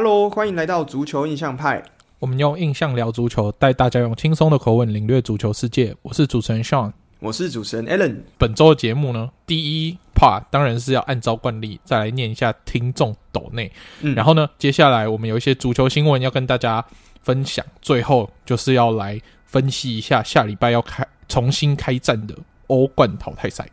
Hello，欢迎来到足球印象派。我们用印象聊足球，带大家用轻松的口吻领略足球世界。我是主持人 Sean，我是主持人 Alan。本周的节目呢，第一 part 当然是要按照惯例再来念一下听众斗内。嗯，然后呢，接下来我们有一些足球新闻要跟大家分享。最后就是要来分析一下下礼拜要开重新开战的欧冠淘汰赛，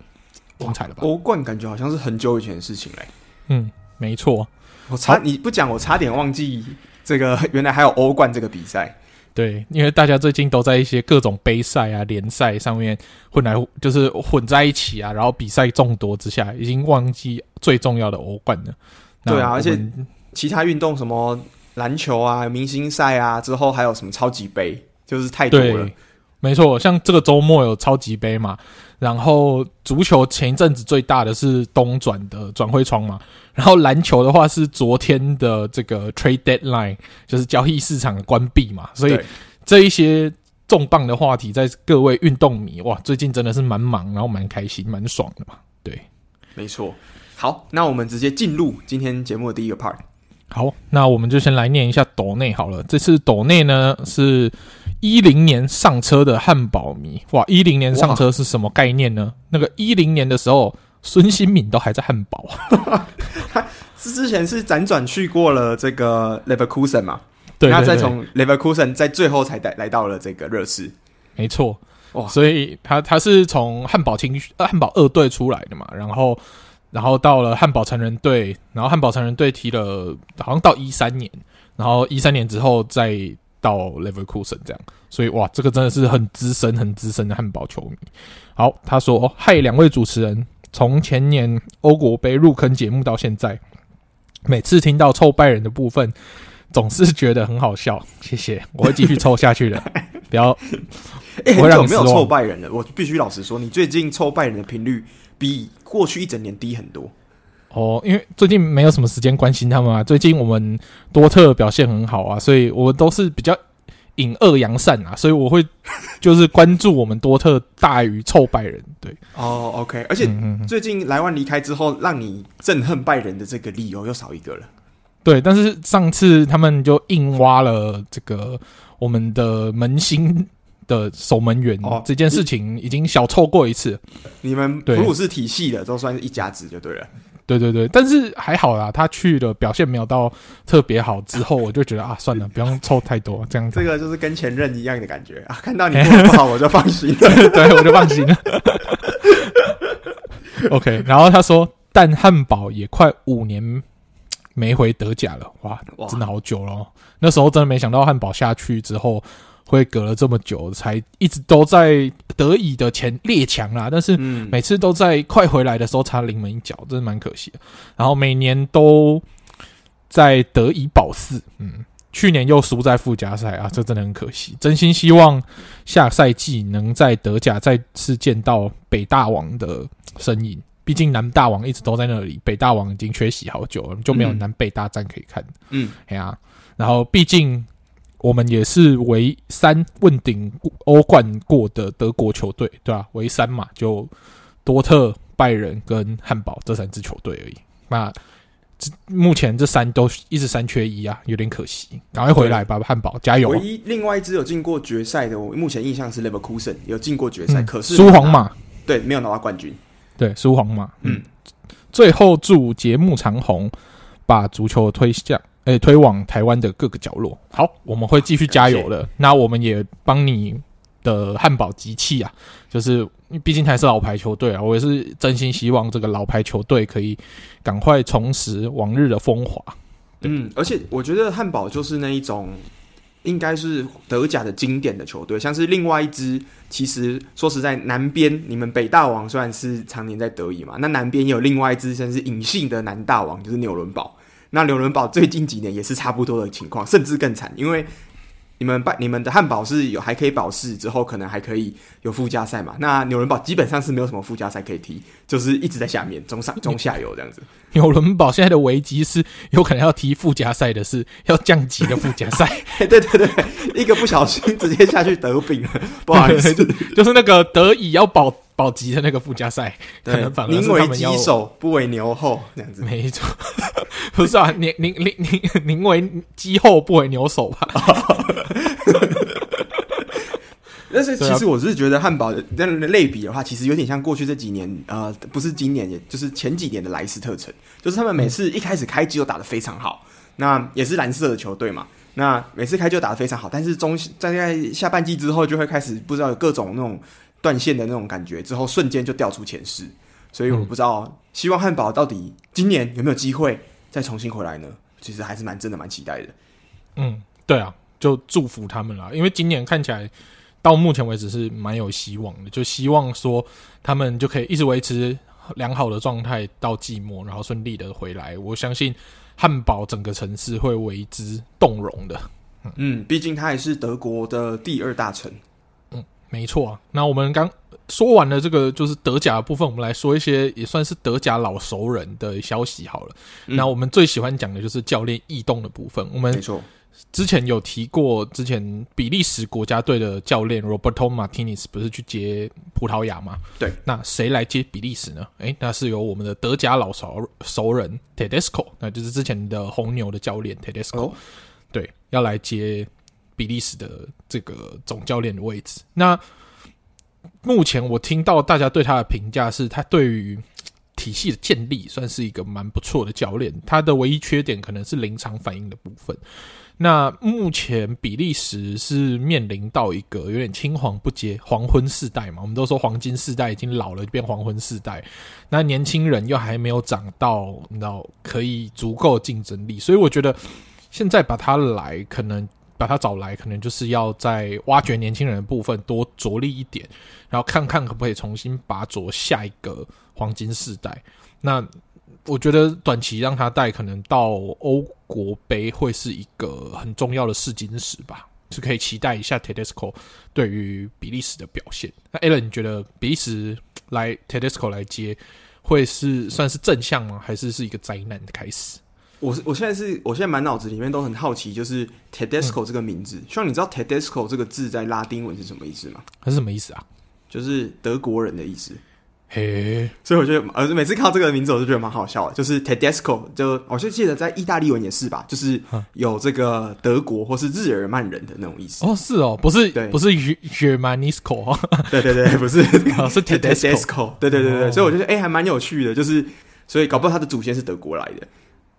精彩了吧？欧冠感觉好像是很久以前的事情嘞。嗯，没错。我差你不讲，我差点忘记。这个 原来还有欧冠这个比赛，对，因为大家最近都在一些各种杯赛啊、联赛上面混来，就是混在一起啊，然后比赛众多之下，已经忘记最重要的欧冠了。对啊，而且其他运动什么篮球啊、明星赛啊，之后还有什么超级杯，就是太多了。没错，像这个周末有超级杯嘛。然后足球前一阵子最大的是东转的转会窗嘛，然后篮球的话是昨天的这个 trade deadline，就是交易市场的关闭嘛，所以这一些重磅的话题，在各位运动迷哇，最近真的是蛮忙，然后蛮开心，蛮爽的嘛。对，没错。好，那我们直接进入今天节目的第一个 part。好，那我们就先来念一下斗内好了。这次斗内呢是。一零年上车的汉堡迷哇！一零年上车是什么概念呢？那个一零年的时候，孙兴敏都还在汉堡，他是之前是辗转去过了这个 Leverkusen 嘛？对，那再从 Leverkusen 在最后才来来到了这个热刺，没错哇！所以他他是从汉堡青呃汉堡二队出来的嘛，然后然后到了汉堡成人队，然后汉堡成人队踢了好像到一三年，然后一三年之后再。到 Leverkusen 这样，所以哇，这个真的是很资深、很资深的汉堡球迷。好，他说：“嗨，两位主持人，从前年欧国杯入坑节目到现在，每次听到臭拜仁的部分，总是觉得很好笑。谢谢，我会继续臭下去的。不要，哎、欸，很久没有臭拜仁了。我必须老实说，你最近臭拜仁的频率比过去一整年低很多。哦，因为最近没有什么时间关心他们啊。最近我们多特表现很好啊，所以我都是比较引恶扬善啊，所以我会就是关注我们多特大于臭拜仁。对，哦，OK，而且最近莱万离开之后，让你憎恨拜仁的这个理由又少一个了。对，但是上次他们就硬挖了这个我们的门兴的守门员，哦，这件事情已经小臭过一次。你们普鲁士体系的都算是一家子就对了。对对对，但是还好啦，他去的表现没有到特别好。之后我就觉得啊，算了，不用凑太多这样子。这个就是跟前任一样的感觉啊，看到你过得不好，我就放心了。对，我就放心了。OK，然后他说，但汉堡也快五年没回德甲了，哇，真的好久了。那时候真的没想到汉堡下去之后。会隔了这么久，才一直都在德乙的前列强啦，但是每次都在快回来的时候差临门一脚，真的蛮可惜的。然后每年都在德乙保四，嗯，去年又输在附加赛啊，这真的很可惜。真心希望下赛季能在德甲再次见到北大王的身影，毕竟南大王一直都在那里，北大王已经缺席好久了，就没有南北大战可以看。嗯，哎呀，然后毕竟。我们也是唯三问鼎欧冠过的德国球队，对吧？唯三嘛，就多特、拜仁跟汉堡这三支球队而已。那目前这三都一直三缺一啊，有点可惜。赶快回来吧，汉堡加油！唯一另外一支有进过决赛的，我目前印象是 Leverkusen 有进过决赛，嗯、可是输皇马，对，没有拿到冠军，对，输皇马。嗯，最后祝节目长虹，把足球推向。诶、欸，推往台湾的各个角落。好，我们会继续加油的。那我们也帮你的汉堡集气啊，就是毕竟还是老牌球队啊。我也是真心希望这个老牌球队可以赶快重拾往日的风华。嗯，而且我觉得汉堡就是那一种，应该是德甲的经典的球队。像是另外一支，其实说实在，南边你们北大王虽然是常年在德乙嘛，那南边也有另外一支，像是隐性的南大王，就是纽伦堡。那纽伦堡最近几年也是差不多的情况，甚至更惨，因为你们办你们的汉堡是有还可以保释，之后可能还可以有附加赛嘛。那纽伦堡基本上是没有什么附加赛可以踢，就是一直在下面中上中下游这样子。纽伦堡现在的危机是有可能要踢附加赛的，是要降级的附加赛。对对对，一个不小心直接下去得病了，不好意思，就是那个德乙要保保级的那个附加赛，可能反而宁为鸡首不为牛后这样子。没错，不是啊，宁宁宁宁宁为鸡后不为牛首吧？但是其实我是觉得汉堡的类比的话，其实有点像过去这几年，呃，不是今年，也就是前几年的莱斯特城，就是他们每次一开始开机都打得非常好，那也是蓝色的球队嘛，那每次开就打得非常好，但是中在在下半季之后就会开始不知道有各种那种断线的那种感觉，之后瞬间就掉出前十，所以我不知道，希望汉堡到底今年有没有机会再重新回来呢？其实还是蛮真的蛮期待的。嗯，对啊，就祝福他们啦，因为今年看起来。到目前为止是蛮有希望的，就希望说他们就可以一直维持良好的状态到季末，然后顺利的回来。我相信汉堡整个城市会为之动容的。嗯，毕竟它也是德国的第二大城。嗯，没错啊。那我们刚说完了这个就是德甲的部分，我们来说一些也算是德甲老熟人的消息好了。嗯、那我们最喜欢讲的就是教练异动的部分。我们没错。之前有提过，之前比利时国家队的教练 Roberto Martinez 不是去接葡萄牙吗？对，那谁来接比利时呢？诶，那是由我们的德甲老熟熟人 Tedesco，那就是之前的红牛的教练 Tedesco，、哦、对，要来接比利时的这个总教练的位置。那目前我听到大家对他的评价是，他对于体系的建立算是一个蛮不错的教练，他的唯一缺点可能是临场反应的部分。那目前比利时是面临到一个有点青黄不接、黄昏世代嘛？我们都说黄金世代已经老了，变黄昏世代。那年轻人又还没有长到，你知道可以足够竞争力，所以我觉得现在把他来，可能把他找来，可能就是要在挖掘年轻人的部分多着力一点，然后看看可不可以重新拔擢下一个黄金世代。那。我觉得短期让他带，可能到欧国杯会是一个很重要的试金石吧，是可以期待一下 Tedesco 对于比利时的表现。那 Alan，你觉得比利时来 Tedesco 来接，会是算是正向吗？还是是一个灾难的开始？我是我现在是我现在满脑子里面都很好奇，就是 Tedesco 这个名字。希望、嗯、你知道 Tedesco 这个字在拉丁文是什么意思吗？它是什么意思啊？就是德国人的意思。嘿，所以我觉得，呃，每次看到这个名字，我就觉得蛮好笑的。就是 Tedesco，就我就记得在意大利文也是吧，就是有这个德国或是日耳曼人的那种意思。哦，是哦，不是，对，不是 Germanisco，对对对，不是，哦、是 Tedesco，对对对对，哦、所以我觉得，哎、欸，还蛮有趣的，就是，所以搞不好他的祖先是德国来的。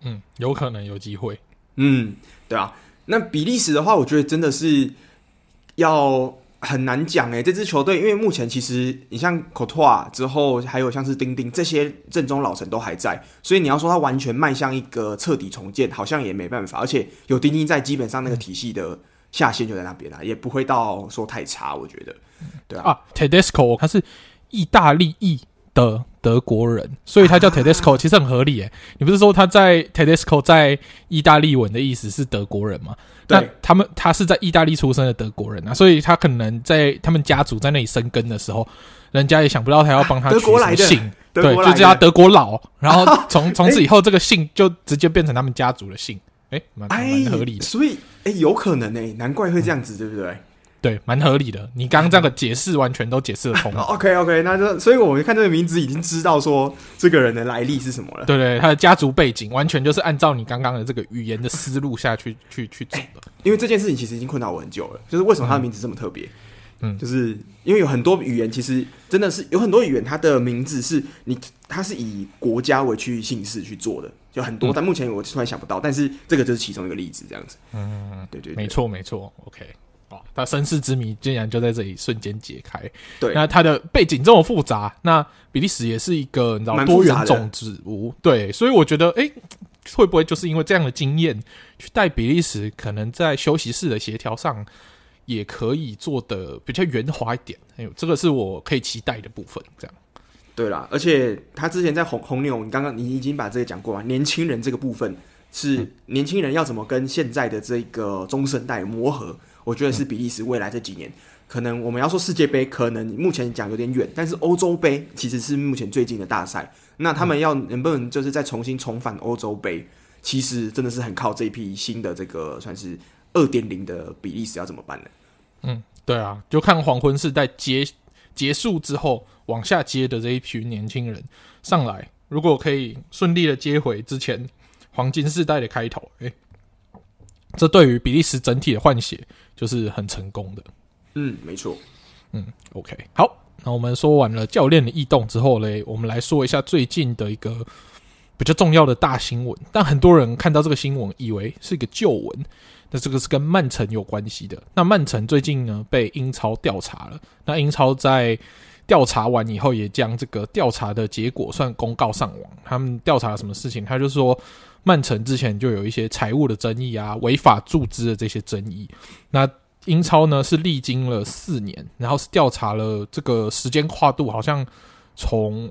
嗯，有可能有机会。嗯，对啊。那比利时的话，我觉得真的是要。很难讲诶，这支球队，因为目前其实你像 Courtois 之后，还有像是丁丁这些正宗老臣都还在，所以你要说他完全迈向一个彻底重建，好像也没办法。而且有丁丁在，基本上那个体系的下限就在那边了，也不会到说太差。我觉得，对啊。啊，Tedesco 他是意大利裔的德国人，所以他叫 Tedesco，其实很合理诶。你不是说他在 Tedesco 在意大利文的意思是德国人吗？那对他们他是在意大利出生的德国人啊，所以他可能在他们家族在那里生根的时候，人家也想不到他要帮他取姓，对，就叫他德国佬，然后 从从此以后这个姓就直接变成他们家族的姓，诶，蛮蛮合理的，所以诶，有可能诶，难怪会这样子，嗯、对不对？对，蛮合理的。你刚刚这个解释完全都解释得通。OK OK，那就所以我们看这个名字已经知道说这个人的来历是什么了。对对，他的家族背景完全就是按照你刚刚的这个语言的思路下去去去走的。因为这件事情其实已经困扰我很久了，就是为什么他的名字这么特别？嗯，就是因为有很多语言其实真的是有很多语言，它的名字是你它是以国家为区域姓氏去做的，有很多。嗯、但目前我突然想不到，但是这个就是其中一个例子，这样子。嗯，对，对对，没错没错。OK。哦，他身世之谜竟然就在这里瞬间解开。对，那他的背景这么复杂，那比利时也是一个你知道多元种植物。对，所以我觉得，哎、欸，会不会就是因为这样的经验，去带比利时，可能在休息室的协调上也可以做得比较圆滑一点？哎呦，这个是我可以期待的部分。这样，对啦，而且他之前在红红牛，你刚刚你已经把这个讲过了，年轻人这个部分是年轻人要怎么跟现在的这个中生代磨合？我觉得是比利时未来这几年，可能我们要说世界杯，可能目前讲有点远，但是欧洲杯其实是目前最近的大赛。那他们要能不能就是再重新重返欧洲杯，其实真的是很靠这一批新的这个算是二点零的比利时要怎么办呢？嗯，对啊，就看黄昏世代结结束之后往下接的这一群年轻人上来，如果可以顺利的接回之前黄金世代的开头，诶，这对于比利时整体的换血就是很成功的。嗯，没错。嗯，OK，好，那我们说完了教练的异动之后嘞，我们来说一下最近的一个比较重要的大新闻。但很多人看到这个新闻，以为是一个旧闻。那这个是跟曼城有关系的。那曼城最近呢被英超调查了。那英超在调查完以后，也将这个调查的结果算公告上网。他们调查了什么事情？他就说曼城之前就有一些财务的争议啊，违法注资的这些争议。那英超呢是历经了四年，然后是调查了这个时间跨度，好像从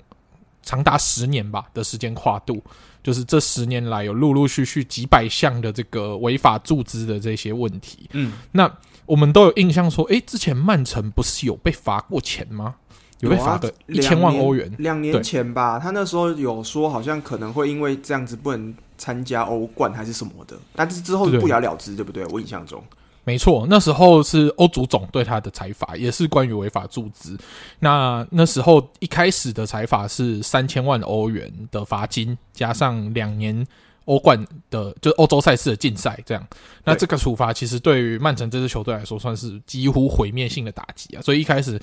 长达十年吧的时间跨度。就是这十年来有陆陆续续几百项的这个违法注资的这些问题，嗯，那我们都有印象说，诶，之前曼城不是有被罚过钱吗？有被罚个一千万欧元，两年前吧，他那时候有说好像可能会因为这样子不能参加欧冠还是什么的，但是之后不了了之，对不对？我印象中。没错，那时候是欧足总对他的裁罚，也是关于违法注资。那那时候一开始的裁罚是三千万欧元的罚金，加上两年欧冠的，就是欧洲赛事的禁赛。这样，那这个处罚其实对于曼城这支球队来说，算是几乎毁灭性的打击啊。所以一开始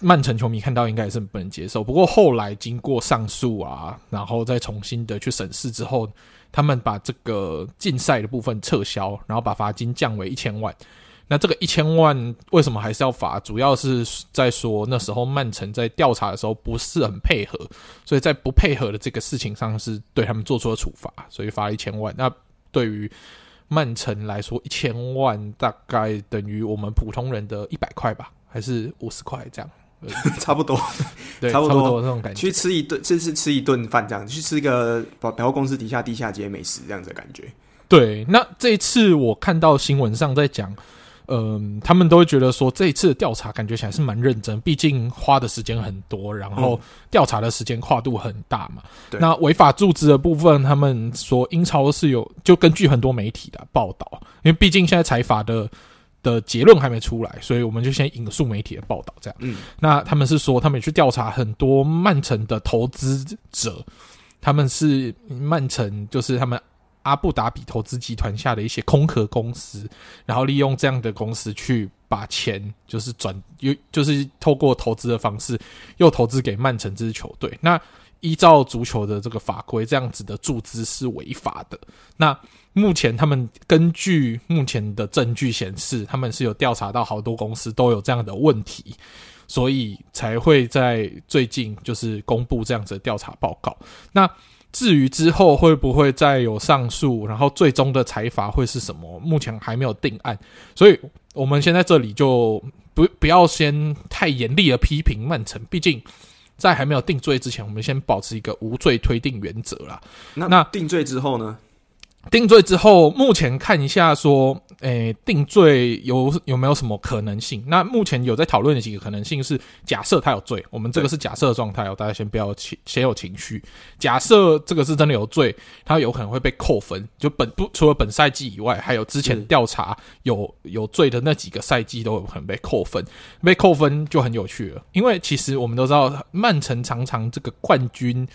曼城球迷看到应该也是不能接受。不过后来经过上诉啊，然后再重新的去审视之后。他们把这个禁赛的部分撤销，然后把罚金降为一千万。那这个一千万为什么还是要罚？主要是在说那时候曼城在调查的时候不是很配合，所以在不配合的这个事情上是对他们做出了处罚，所以罚一千万。那对于曼城来说，一千万大概等于我们普通人的一百块吧，还是五十块这样？差不多，对，差不多，这种感觉。去吃一顿，这是吃一顿饭这样，去吃一个百百货公司底下地下街美食这样子的感觉。对，那这一次我看到新闻上在讲，嗯、呃，他们都会觉得说这一次的调查感觉起来是蛮认真，毕竟花的时间很多，然后调查的时间跨度很大嘛。那违法注资的部分，他们说英超是有，就根据很多媒体的报道，因为毕竟现在财阀的。的结论还没出来，所以我们就先引述媒体的报道，这样。嗯，那他们是说，他们也去调查很多曼城的投资者，他们是曼城，就是他们阿布达比投资集团下的一些空壳公司，然后利用这样的公司去把钱，就是转又就是透过投资的方式，又投资给曼城这支球队。那依照足球的这个法规，这样子的注资是违法的。那目前他们根据目前的证据显示，他们是有调查到好多公司都有这样的问题，所以才会在最近就是公布这样子的调查报告。那至于之后会不会再有上诉，然后最终的裁罚会是什么，目前还没有定案。所以我们先在这里就不不要先太严厉的批评曼城，毕竟。在还没有定罪之前，我们先保持一个无罪推定原则啦。那那定罪之后呢？定罪之后，目前看一下说，诶、定罪有有没有什么可能性？那目前有在讨论的几个可能性是，假设他有罪，我们这个是假设状态哦，大家先不要情先有情绪。假设这个是真的有罪，他有可能会被扣分，就本不除了本赛季以外，还有之前调查有有罪的那几个赛季都有可能被扣分。被扣分就很有趣了，因为其实我们都知道，曼城常常这个冠军。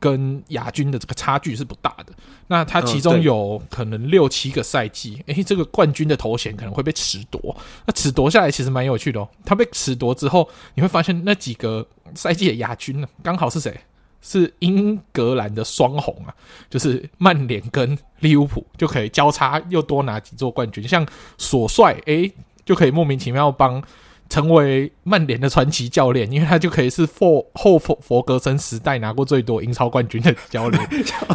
跟亚军的这个差距是不大的，那他其中有可能六七个赛季，诶、嗯欸，这个冠军的头衔可能会被褫夺。那褫夺下来其实蛮有趣的哦。他被褫夺之后，你会发现那几个赛季的亚军呢，刚好是谁？是英格兰的双红啊，就是曼联跟利物浦就可以交叉又多拿几座冠军。像索帅，诶、欸，就可以莫名其妙帮。成为曼联的传奇教练，因为他就可以是佛后佛佛格森时代拿过最多英超冠军的教练。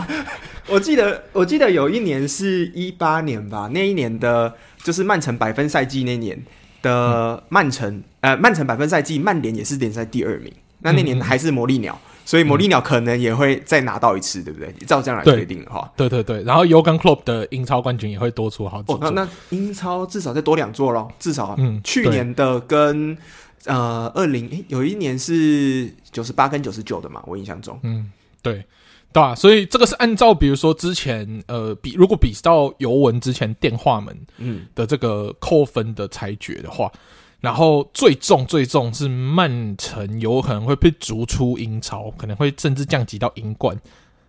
我记得，我记得有一年是一八年吧，那一年的就是曼城百分赛季那年的曼城，嗯、呃，曼城百分赛季，曼联也是联赛第二名。那那年还是魔力鸟。嗯所以魔力鸟可能也会再拿到一次，对不对？照这样来决定的话，对对对。然后 Jurgen Klopp 的英超冠军也会多出好几座。哦，那那英超至少再多两座咯，至少。嗯，去年的跟呃二零诶有一年是九十八跟九十九的嘛，我印象中。嗯，对。对啊，所以这个是按照比如说之前呃比如果比到尤文之前电话门嗯的这个扣分的裁决的话，嗯、然后最重最重是曼城有可能会被逐出英超，可能会甚至降级到英冠。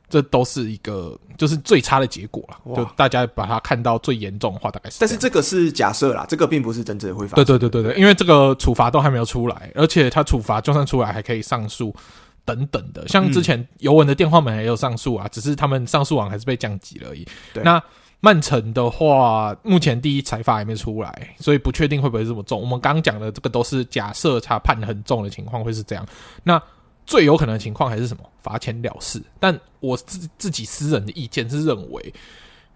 这都是一个就是最差的结果了，就大家把它看到最严重的话，大概是。但是这个是假设啦，这个并不是真正会发生。对对对对对，因为这个处罚都还没有出来，而且他处罚就算出来还可以上诉等等的。像之前尤文的电话门也有上诉啊，只是他们上诉完还是被降级了而已。对那曼城的话，目前第一裁罚还没出来，所以不确定会不会这么重。我们刚刚讲的这个都是假设他判得很重的情况会是这样。那最有可能的情况还是什么？罚钱了事。但我自自己私人的意见是认为，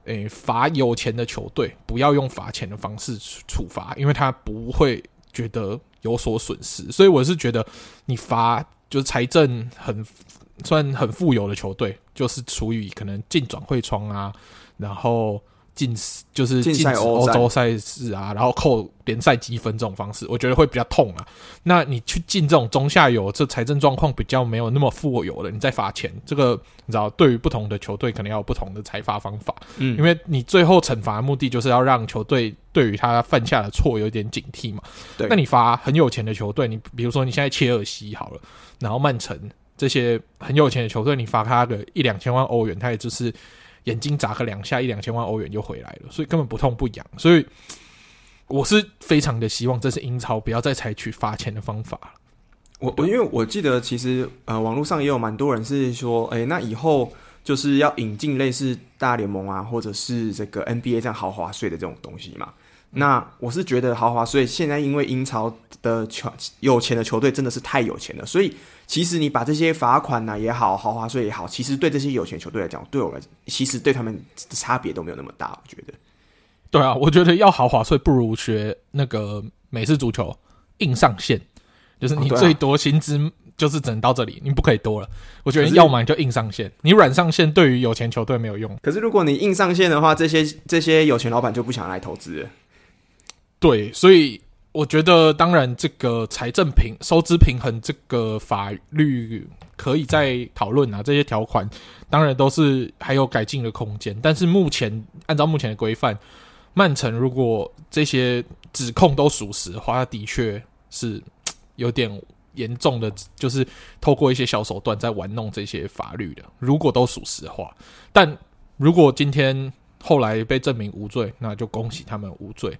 诶，罚有钱的球队不要用罚钱的方式处罚，因为他不会觉得有所损失。所以我是觉得，你罚就是财政很算很富有的球队，就是处于可能进转会窗啊，然后。进就是禁止欧洲赛事啊，然后扣联赛积分这种方式，我觉得会比较痛啊。那你去进这种中下游，这财政状况比较没有那么富有的，你再罚钱，这个你知道，对于不同的球队可能要有不同的裁罚方法。嗯，因为你最后惩罚的目的就是要让球队对于他犯下的错有点警惕嘛。对，那你罚很有钱的球队，你比如说你现在切尔西好了，然后曼城这些很有钱的球队，你罚他个一两千万欧元，他也就是。眼睛眨个两下，一两千万欧元就回来了，所以根本不痛不痒。所以我是非常的希望，这是英超不要再采取罚钱的方法。我我因为我记得，其实呃，网络上也有蛮多人是说，哎、那以后就是要引进类似大联盟啊，或者是这个 NBA 这样豪华税的这种东西嘛。那我是觉得豪华税现在因为英超的球有钱的球队真的是太有钱了，所以其实你把这些罚款呢也好，豪华税也好，其实对这些有钱球队来讲，对我来讲，其实对他们的差别都没有那么大。我觉得，对啊，我觉得要豪华税不如学那个美式足球硬上限，就是你最多薪资就是只能到这里，你不可以多了。我觉得要么就硬上限，你软上限对于有钱球队没有用。可是如果你硬上限的话，这些这些有钱老板就不想来投资了。对，所以我觉得，当然，这个财政平收支平衡这个法律可以再讨论啊。这些条款当然都是还有改进的空间。但是目前按照目前的规范，曼城如果这些指控都属实的话，他的确是有点严重的，就是透过一些小手段在玩弄这些法律的。如果都属实的话，但如果今天后来被证明无罪，那就恭喜他们无罪。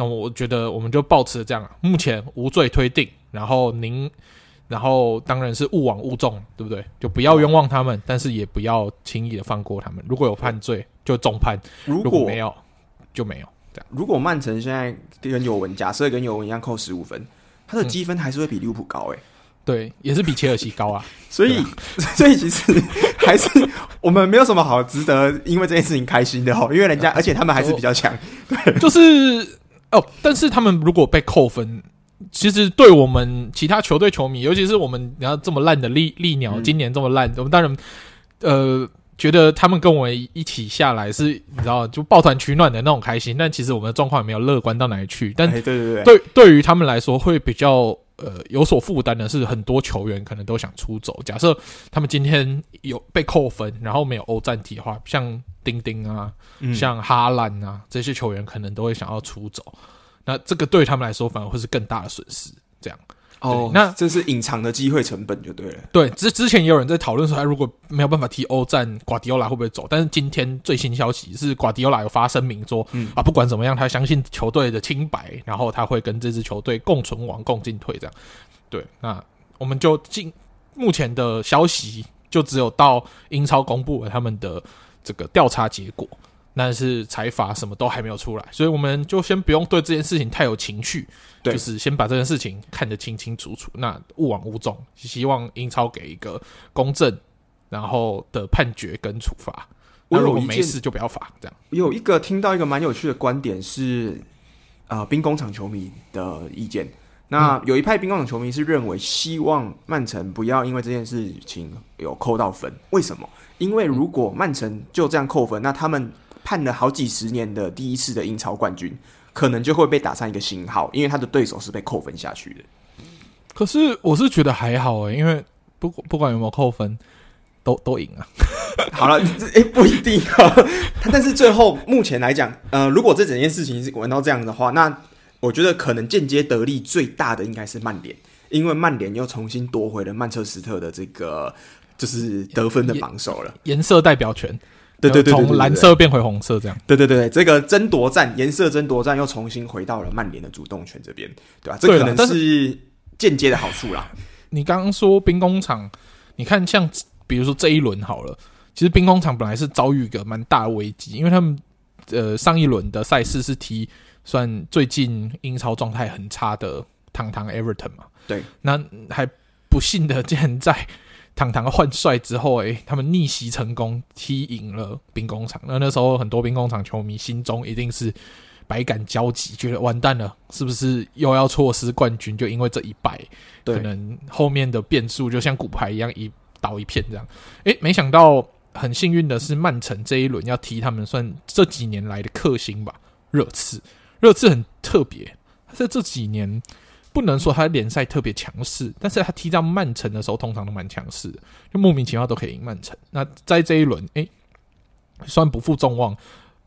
那我觉得我们就保持这样，目前无罪推定，然后您，然后当然是勿往勿纵，对不对？就不要冤枉他们，但是也不要轻易的放过他们。如果有犯罪，就重判；如果没有，就没有。这样。如果曼城现在跟尤文，假设跟尤文一样扣十五分，他的积分还是会比利物浦高诶、欸。对，也是比切尔西高啊。所以，所以其实还是我们没有什么好值得因为这件事情开心的哦，因为人家而且他们还是比较强，对，就是。哦，但是他们如果被扣分，其实对我们其他球队球迷，尤其是我们你要这么烂的利利鸟，今年这么烂，嗯、我们当然呃觉得他们跟我们一起下来是，你知道就抱团取暖的那种开心。但其实我们的状况也没有乐观到哪里去。但对对对，对对于他们来说会比较呃有所负担的是，很多球员可能都想出走。假设他们今天有被扣分，然后没有欧战体的话，像。丁丁啊，像哈兰啊，这些球员可能都会想要出走，那这个对他们来说反而会是更大的损失。这样哦，那这是隐藏的机会成本就对了。对，之之前也有人在讨论说，他如果没有办法踢欧战，瓜迪奥拉会不会走？但是今天最新消息是，瓜迪奥拉有发声明说，嗯啊，不管怎么样，他相信球队的清白，然后他会跟这支球队共存亡、共进退。这样，对，那我们就进目前的消息，就只有到英超公布了他们的。这个调查结果，但是财阀什么都还没有出来，所以我们就先不用对这件事情太有情绪，对就是先把这件事情看得清清楚楚。那勿往勿纵，希望英超给一个公正然后的判决跟处罚。我如果没事就不要罚，这样。有一个听到一个蛮有趣的观点是，呃，兵工厂球迷的意见。那有一派兵工厂球迷是认为，希望曼城不要因为这件事情有扣到分。为什么？因为如果曼城就这样扣分，那他们盼了好几十年的第一次的英超冠军，可能就会被打上一个星号，因为他的对手是被扣分下去的。可是我是觉得还好诶，因为不不管有没有扣分，都都赢啊。好了，哎、欸，不一定啊。但是最后目前来讲，呃，如果这整件事情是玩到这样的话，那我觉得可能间接得利最大的应该是曼联，因为曼联又重新夺回了曼彻斯特的这个就是得分的榜首了，颜色代表权。对对对，从蓝色变回红色，这样。对对对，这个争夺战，颜色争夺战又重新回到了曼联的主动权这边，对吧？这可能是间接的好处啦。你刚刚说兵工厂，你看像比如说这一轮好了，其实兵工厂本来是遭遇一个蛮大的危机，因为他们呃上一轮的赛事是踢算最近英超状态很差的堂堂 Everton 嘛，对，那还不幸的竟然在。堂堂换帅之后，哎，他们逆袭成功，踢赢了兵工厂。那那时候很多兵工厂球迷心中一定是百感交集，觉得完蛋了，是不是又要错失冠军？就因为这一败，可能后面的变数就像骨牌一样一倒一片这样。哎，没想到很幸运的是，曼城这一轮要踢他们算这几年来的克星吧，热刺。热刺很特别，在这几年。不能说他联赛特别强势，但是他踢到曼城的时候，通常都蛮强势的，就莫名其妙都可以赢曼城。那在这一轮，哎，算不负众望，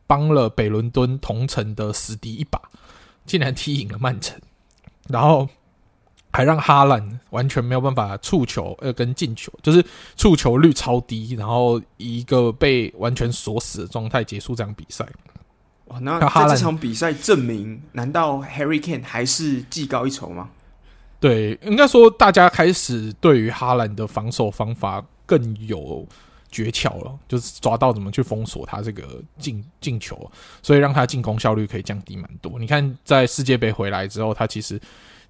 帮了北伦敦同城的死敌一把，竟然踢赢了曼城，然后还让哈兰完全没有办法触球，呃，跟进球，就是触球率超低，然后以一个被完全锁死的状态结束这场比赛。那在这场比赛证明，难道 Harry Kane 还是技高一筹吗？对，应该说大家开始对于哈兰的防守方法更有诀窍了，就是抓到怎么去封锁他这个进进球，所以让他进攻效率可以降低蛮多。你看，在世界杯回来之后，他其实。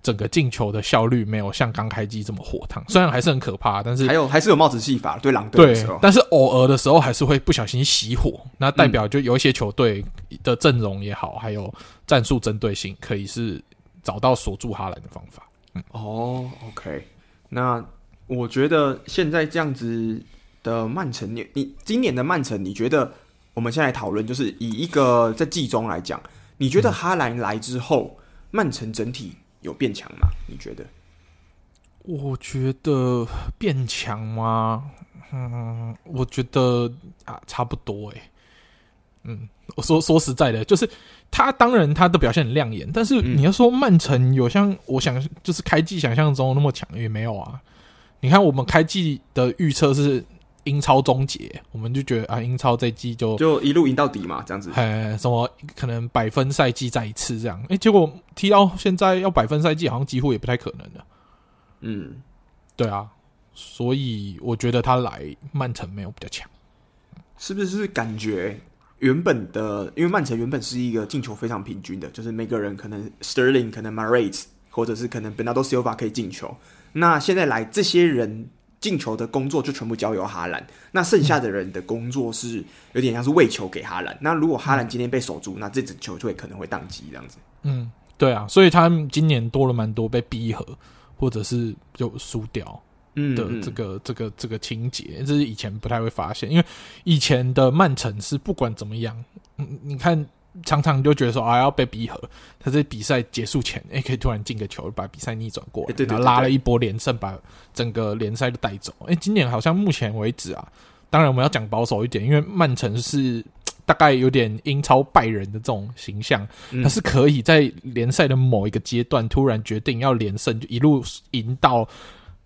整个进球的效率没有像刚开机这么火烫，虽然还是很可怕，但是还有还是有帽子戏法对狼队的时候，但是偶尔的时候还是会不小心熄火，那代表就有一些球队的阵容也好，还有战术针对性，可以是找到锁住哈兰的方法。嗯，哦，OK，那我觉得现在这样子的曼城，你你今年的曼城，你觉得我们现在讨论就是以一个在季中来讲，你觉得哈兰来之后，曼城整体？有变强吗？你觉得？我觉得变强吗？嗯，我觉得啊，差不多诶。嗯，我说说实在的，就是他当然他的表现很亮眼，但是你要说曼城有像我想就是开季想象中那么强，也没有啊。你看我们开季的预测是。英超终结，我们就觉得啊，英超这季就就一路赢到底嘛，这样子。哎，什么可能百分赛季再一次这样？哎，结果踢到现在要百分赛季，好像几乎也不太可能了。嗯，对啊，所以我觉得他来曼城没有比较强，是不是？感觉原本的，因为曼城原本是一个进球非常平均的，就是每个人可能 Sterling 可能 Mahrez 或者是可能 Bernardo Silva 可以进球，那现在来这些人。进球的工作就全部交由哈兰，那剩下的人的工作是有点像是喂球给哈兰。那如果哈兰今天被守住，那这支球就会可能会宕机这样子。嗯，对啊，所以他们今年多了蛮多被逼和或者是就输掉的这个、嗯、这个这个情节，这是以前不太会发现，因为以前的曼城是不管怎么样，嗯，你看。常常就觉得说啊，要被逼和，他在比赛结束前，哎、欸，可以突然进个球，把比赛逆转过来，然后拉了一波连胜，把整个联赛都带走。哎、欸，今年好像目前为止啊，当然我们要讲保守一点，因为曼城是 大概有点英超拜仁的这种形象，他、嗯、是可以在联赛的某一个阶段突然决定要连胜，就一路赢到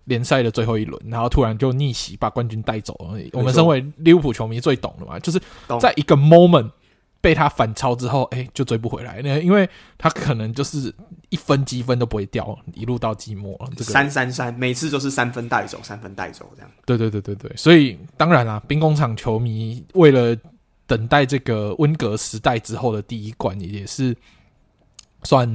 联赛的最后一轮，然后突然就逆袭把冠军带走。我们身为利物浦球迷最懂的嘛，就是在一个 moment。被他反超之后，哎、欸，就追不回来。那因为他可能就是一分积分都不会掉，一路到季末了。这个三三三，每次都是三分带走，三分带走这样。对对对对对，所以当然啦，兵工厂球迷为了等待这个温格时代之后的第一冠，也是算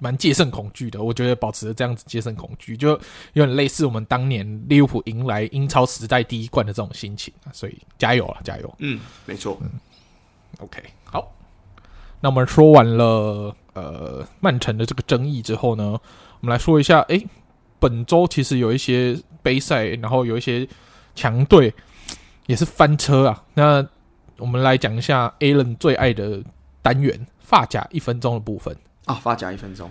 蛮戒慎恐惧的。我觉得保持着这样子戒慎恐惧，就有点类似我们当年利物浦迎来英超时代第一冠的这种心情。所以加油了，加油！嗯，没错。嗯 OK，好，那我们说完了呃曼城的这个争议之后呢，我们来说一下，诶，本周其实有一些杯赛，然后有一些强队也是翻车啊。那我们来讲一下 Alan 最爱的单元——发夹一分钟的部分啊，发夹一分钟。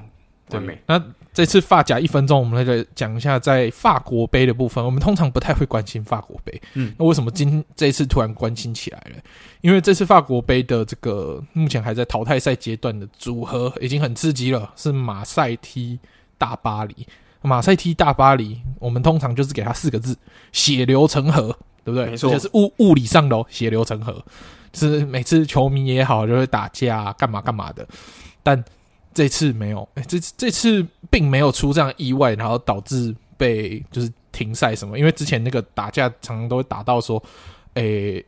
完美。那这次发甲一分钟，我们来讲一下在法国杯的部分。我们通常不太会关心法国杯，嗯，那为什么今这次突然关心起来了？因为这次法国杯的这个目前还在淘汰赛阶段的组合已经很刺激了，是马赛踢大巴黎。马赛踢大巴黎，我们通常就是给他四个字：血流成河，对不对？没错，就是物物理上的血流成河，就是每次球迷也好就会打架，干嘛干嘛的，但。这次没有，哎，这这次并没有出这样意外，然后导致被就是停赛什么。因为之前那个打架常常都会打到说，诶，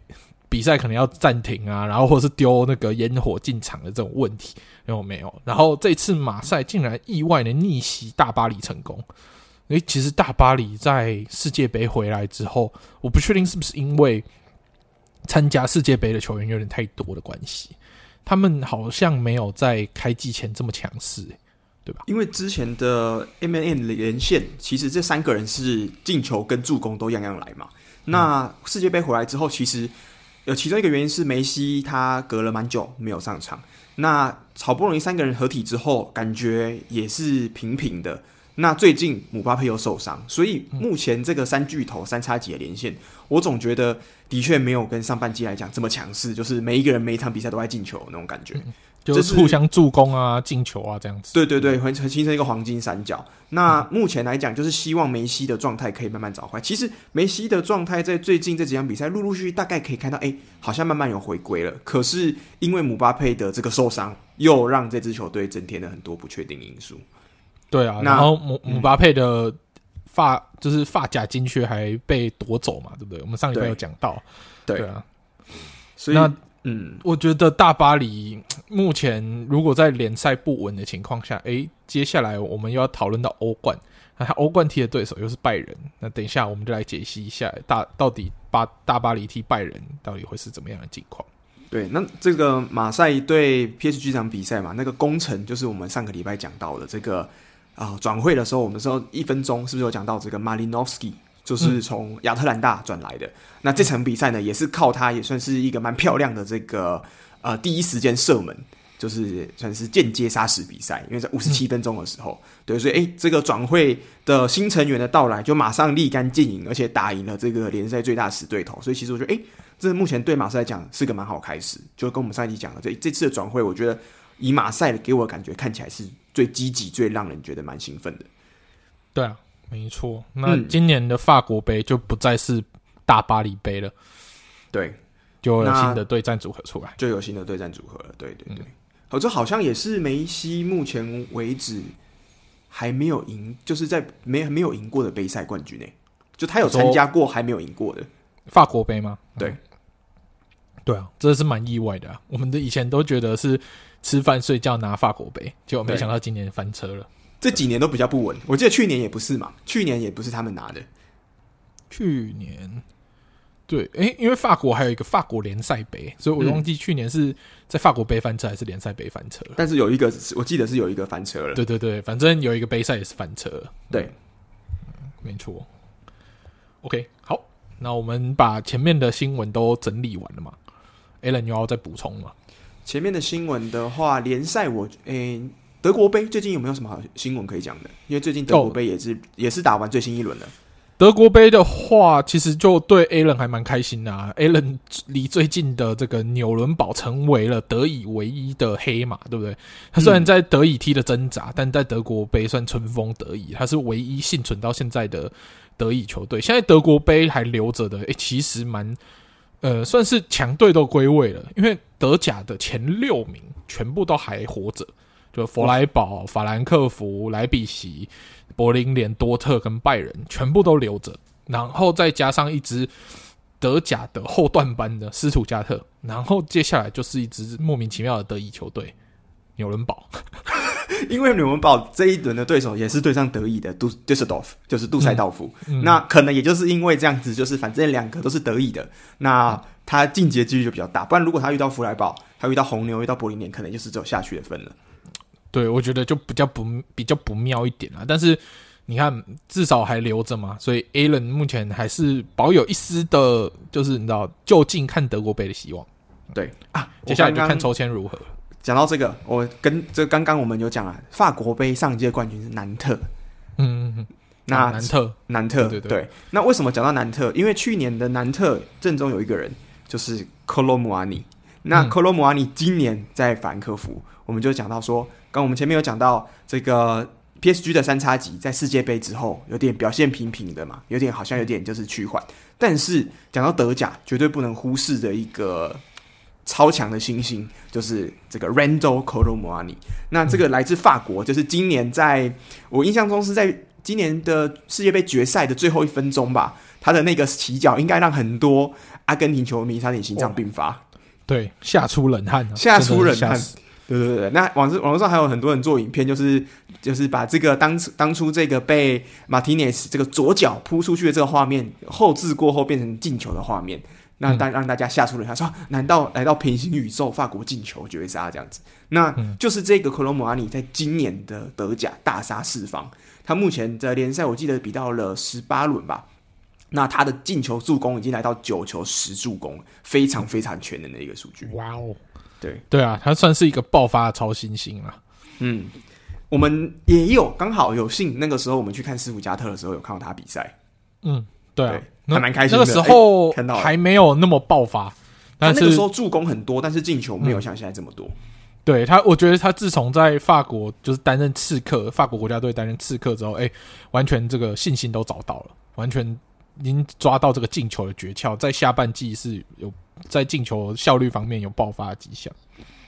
比赛可能要暂停啊，然后或者是丢那个烟火进场的这种问题，没有没有。然后这次马赛竟然意外的逆袭大巴黎成功。诶，其实大巴黎在世界杯回来之后，我不确定是不是因为参加世界杯的球员有点太多的关系。他们好像没有在开季前这么强势，对吧？因为之前的 MNM 连线，其实这三个人是进球跟助攻都样样来嘛。那世界杯回来之后，其实有其中一个原因是梅西他隔了蛮久没有上场，那好不容易三个人合体之后，感觉也是平平的。那最近姆巴佩又受伤，所以目前这个三巨头三叉戟的连线，我总觉得的确没有跟上半季来讲这么强势，就是每一个人每一场比赛都在进球那种感觉，就是互相助攻啊、进球啊这样子。对对对，会形成一个黄金三角。那目前来讲，就是希望梅西的状态可以慢慢找回来。其实梅西的状态在最近这几场比赛陆陆续续大概可以看到，哎，好像慢慢有回归了。可是因为姆巴佩的这个受伤，又让这支球队增添了很多不确定因素。对啊，然后姆姆巴佩的发、嗯、就是发甲金靴还被夺走嘛，对不对？我们上礼拜有讲到，对，对啊。所以那嗯，我觉得大巴黎目前如果在联赛不稳的情况下，诶，接下来我们又要讨论到欧冠，那他欧冠踢的对手又是拜仁，那等一下我们就来解析一下大到底巴大巴黎踢拜仁到底会是怎么样的境况。对，那这个马赛对 PSG 这场比赛嘛，那个工程就是我们上个礼拜讲到的这个。啊，转会的时候，我们说一分钟是不是有讲到这个马林诺夫斯基，就是从亚特兰大转来的？那这场比赛呢，也是靠他，也算是一个蛮漂亮的这个呃第一时间射门，就是算是间接杀死比赛。因为在五十七分钟的时候，对，所以哎，这个转会的新成员的到来，就马上立竿见影，而且打赢了这个联赛最大死对头。所以其实我觉得，哎，这目前对马赛来讲是个蛮好开始。就跟我们上一集讲的，这这次的转会，我觉得以马赛给我的感觉看起来是。最积极、最让人觉得蛮兴奋的，对啊，没错。那今年的法国杯就不再是大巴黎杯了，对，就有新的对战组合出来，就有新的对战组合了。对对对，好、嗯，这好像也是梅西目前为止还没有赢，就是在没没有赢过的杯赛冠军呢。就他有参加过，还没有赢过的法国杯吗？对，嗯、对啊，这是蛮意外的啊。我们的以前都觉得是。吃饭睡觉拿法国杯，结果没想到今年翻车了。这几年都比较不稳，我记得去年也不是嘛，去年也不是他们拿的。去年，对，诶、欸，因为法国还有一个法国联赛杯，所以我忘记去年是在法国杯翻车还是联赛杯翻车。但是有一个，我记得是有一个翻车了。对对对，反正有一个杯赛也是翻车。对，嗯、没错。OK，好，那我们把前面的新闻都整理完了嘛？Alan 又要再补充吗？前面的新闻的话，联赛我诶、欸，德国杯最近有没有什么好新闻可以讲的？因为最近德国杯也是、哦、也是打完最新一轮了。德国杯的话，其实就对 Alan 还蛮开心的、啊。Alan 离最近的这个纽伦堡成为了德乙唯一的黑马，对不对？他虽然在德乙踢的挣扎，嗯、但在德国杯算春风得意，他是唯一幸存到现在的德乙球队。现在德国杯还留着的，诶、欸，其实蛮。呃，算是强队都归位了，因为德甲的前六名全部都还活着，就弗莱堡、法兰克福、莱比锡、柏林联、多特跟拜仁全部都留着，然后再加上一支德甲的后段班的斯图加特，然后接下来就是一支莫名其妙的德乙球队纽伦堡。因为纽伦堡这一轮的对手也是对上德乙的杜杜塞道夫，就是杜塞道夫。嗯嗯、那可能也就是因为这样子，就是反正两个都是德乙的，那他晋级的几率就比较大。不然如果他遇到弗莱堡，他遇到红牛，遇到柏林联，可能就是只有下去的份了。对，我觉得就比较不比较不妙一点啊。但是你看，至少还留着嘛，所以 Alan 目前还是保有一丝的，就是你知道就近看德国杯的希望。对啊，接下来就看抽签如何。讲到这个，我跟这刚刚我们有讲了，法国杯上届冠军是南特，嗯嗯嗯，那、啊、南特南特对对，对，那为什么讲到南特？因为去年的南特阵中有一个人就是科罗姆阿尼，那科罗姆阿尼今年在法兰克福，我们就讲到说，刚我们前面有讲到这个。PSG 的三叉戟在世界杯之后有点表现平平的嘛，有点好像有点就是趋缓。但是讲到德甲，绝对不能忽视的一个超强的新星，就是这个 Randall c o l o m o a n i。那这个来自法国，就是今年在我印象中是在今年的世界杯决赛的最后一分钟吧，他的那个起脚应该让很多阿根廷球迷差点心脏病发，对，吓出冷汗，吓出冷汗。对对对，那网网络上还有很多人做影片，就是就是把这个当当初这个被马提内斯这个左脚扑出去的这个画面后置过后变成进球的画面，那当让大家吓出了他说，难道来到平行宇宙，法国进球绝杀这样子？那就是这个克罗姆阿尼在今年的德甲大杀四方，他目前的联赛我记得比到了十八轮吧，那他的进球助攻已经来到九球十助攻，非常非常全能的一个数据。哇哦！对对啊，他算是一个爆发的超新星了。嗯，我们也有刚好有幸，那个时候我们去看斯图加特的时候，有看到他比赛。嗯，对啊，对还蛮开心的。那个时候看到还没有那么爆发，欸、但是那个时候助攻很多，但是进球没有像现在这么多。嗯、对他，我觉得他自从在法国就是担任刺客，法国国家队担任刺客之后，哎、欸，完全这个信心都找到了，完全已经抓到这个进球的诀窍，在下半季是有。在进球效率方面有爆发的迹象，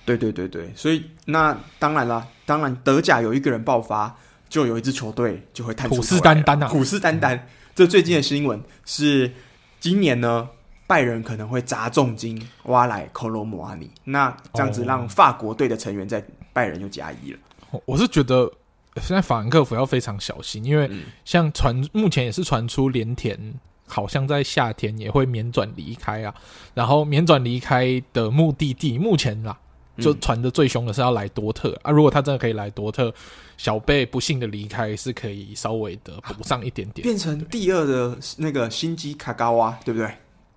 对对对对，所以那当然啦，当然德甲有一个人爆发，就有一支球队就会探出，虎视眈眈啊，虎视眈眈。这最近的新闻是，今年呢，拜仁可能会砸重金挖来科罗姆阿尼，那这样子让法国队的成员在拜仁又加一了。我是觉得现在法兰克福要非常小心，因为像传目前也是传出连田。好像在夏天也会免转离开啊，然后免转离开的目的地目前啦，就传的最凶的是要来多特啊。如果他真的可以来多特，小贝不幸的离开是可以稍微的补上一点点，变成第二的那个新基卡嘎瓦，对不对？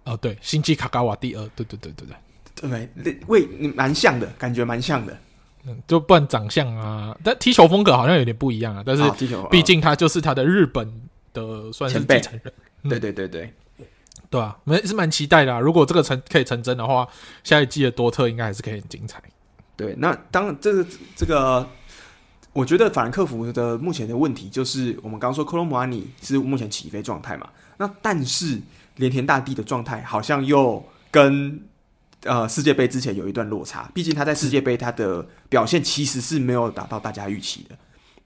哦，对，新基卡嘎瓦第二，对对对对对对，对，为蛮像的感觉，蛮像的，嗯，就不然长相啊，但踢球风格好像有点不一样啊。但是毕竟他就是他的日本的算是继承人。对对对对，对啊，蛮是蛮期待的啊。如果这个成可以成真的话，下一季的多特应该还是可以很精彩。对，那当然这个这个，我觉得法兰克福的目前的问题就是，我们刚刚说科罗姆阿尼是目前起飞状态嘛，那但是连田大地的状态好像又跟呃世界杯之前有一段落差，毕竟他在世界杯他的表现其实是没有达到大家预期的。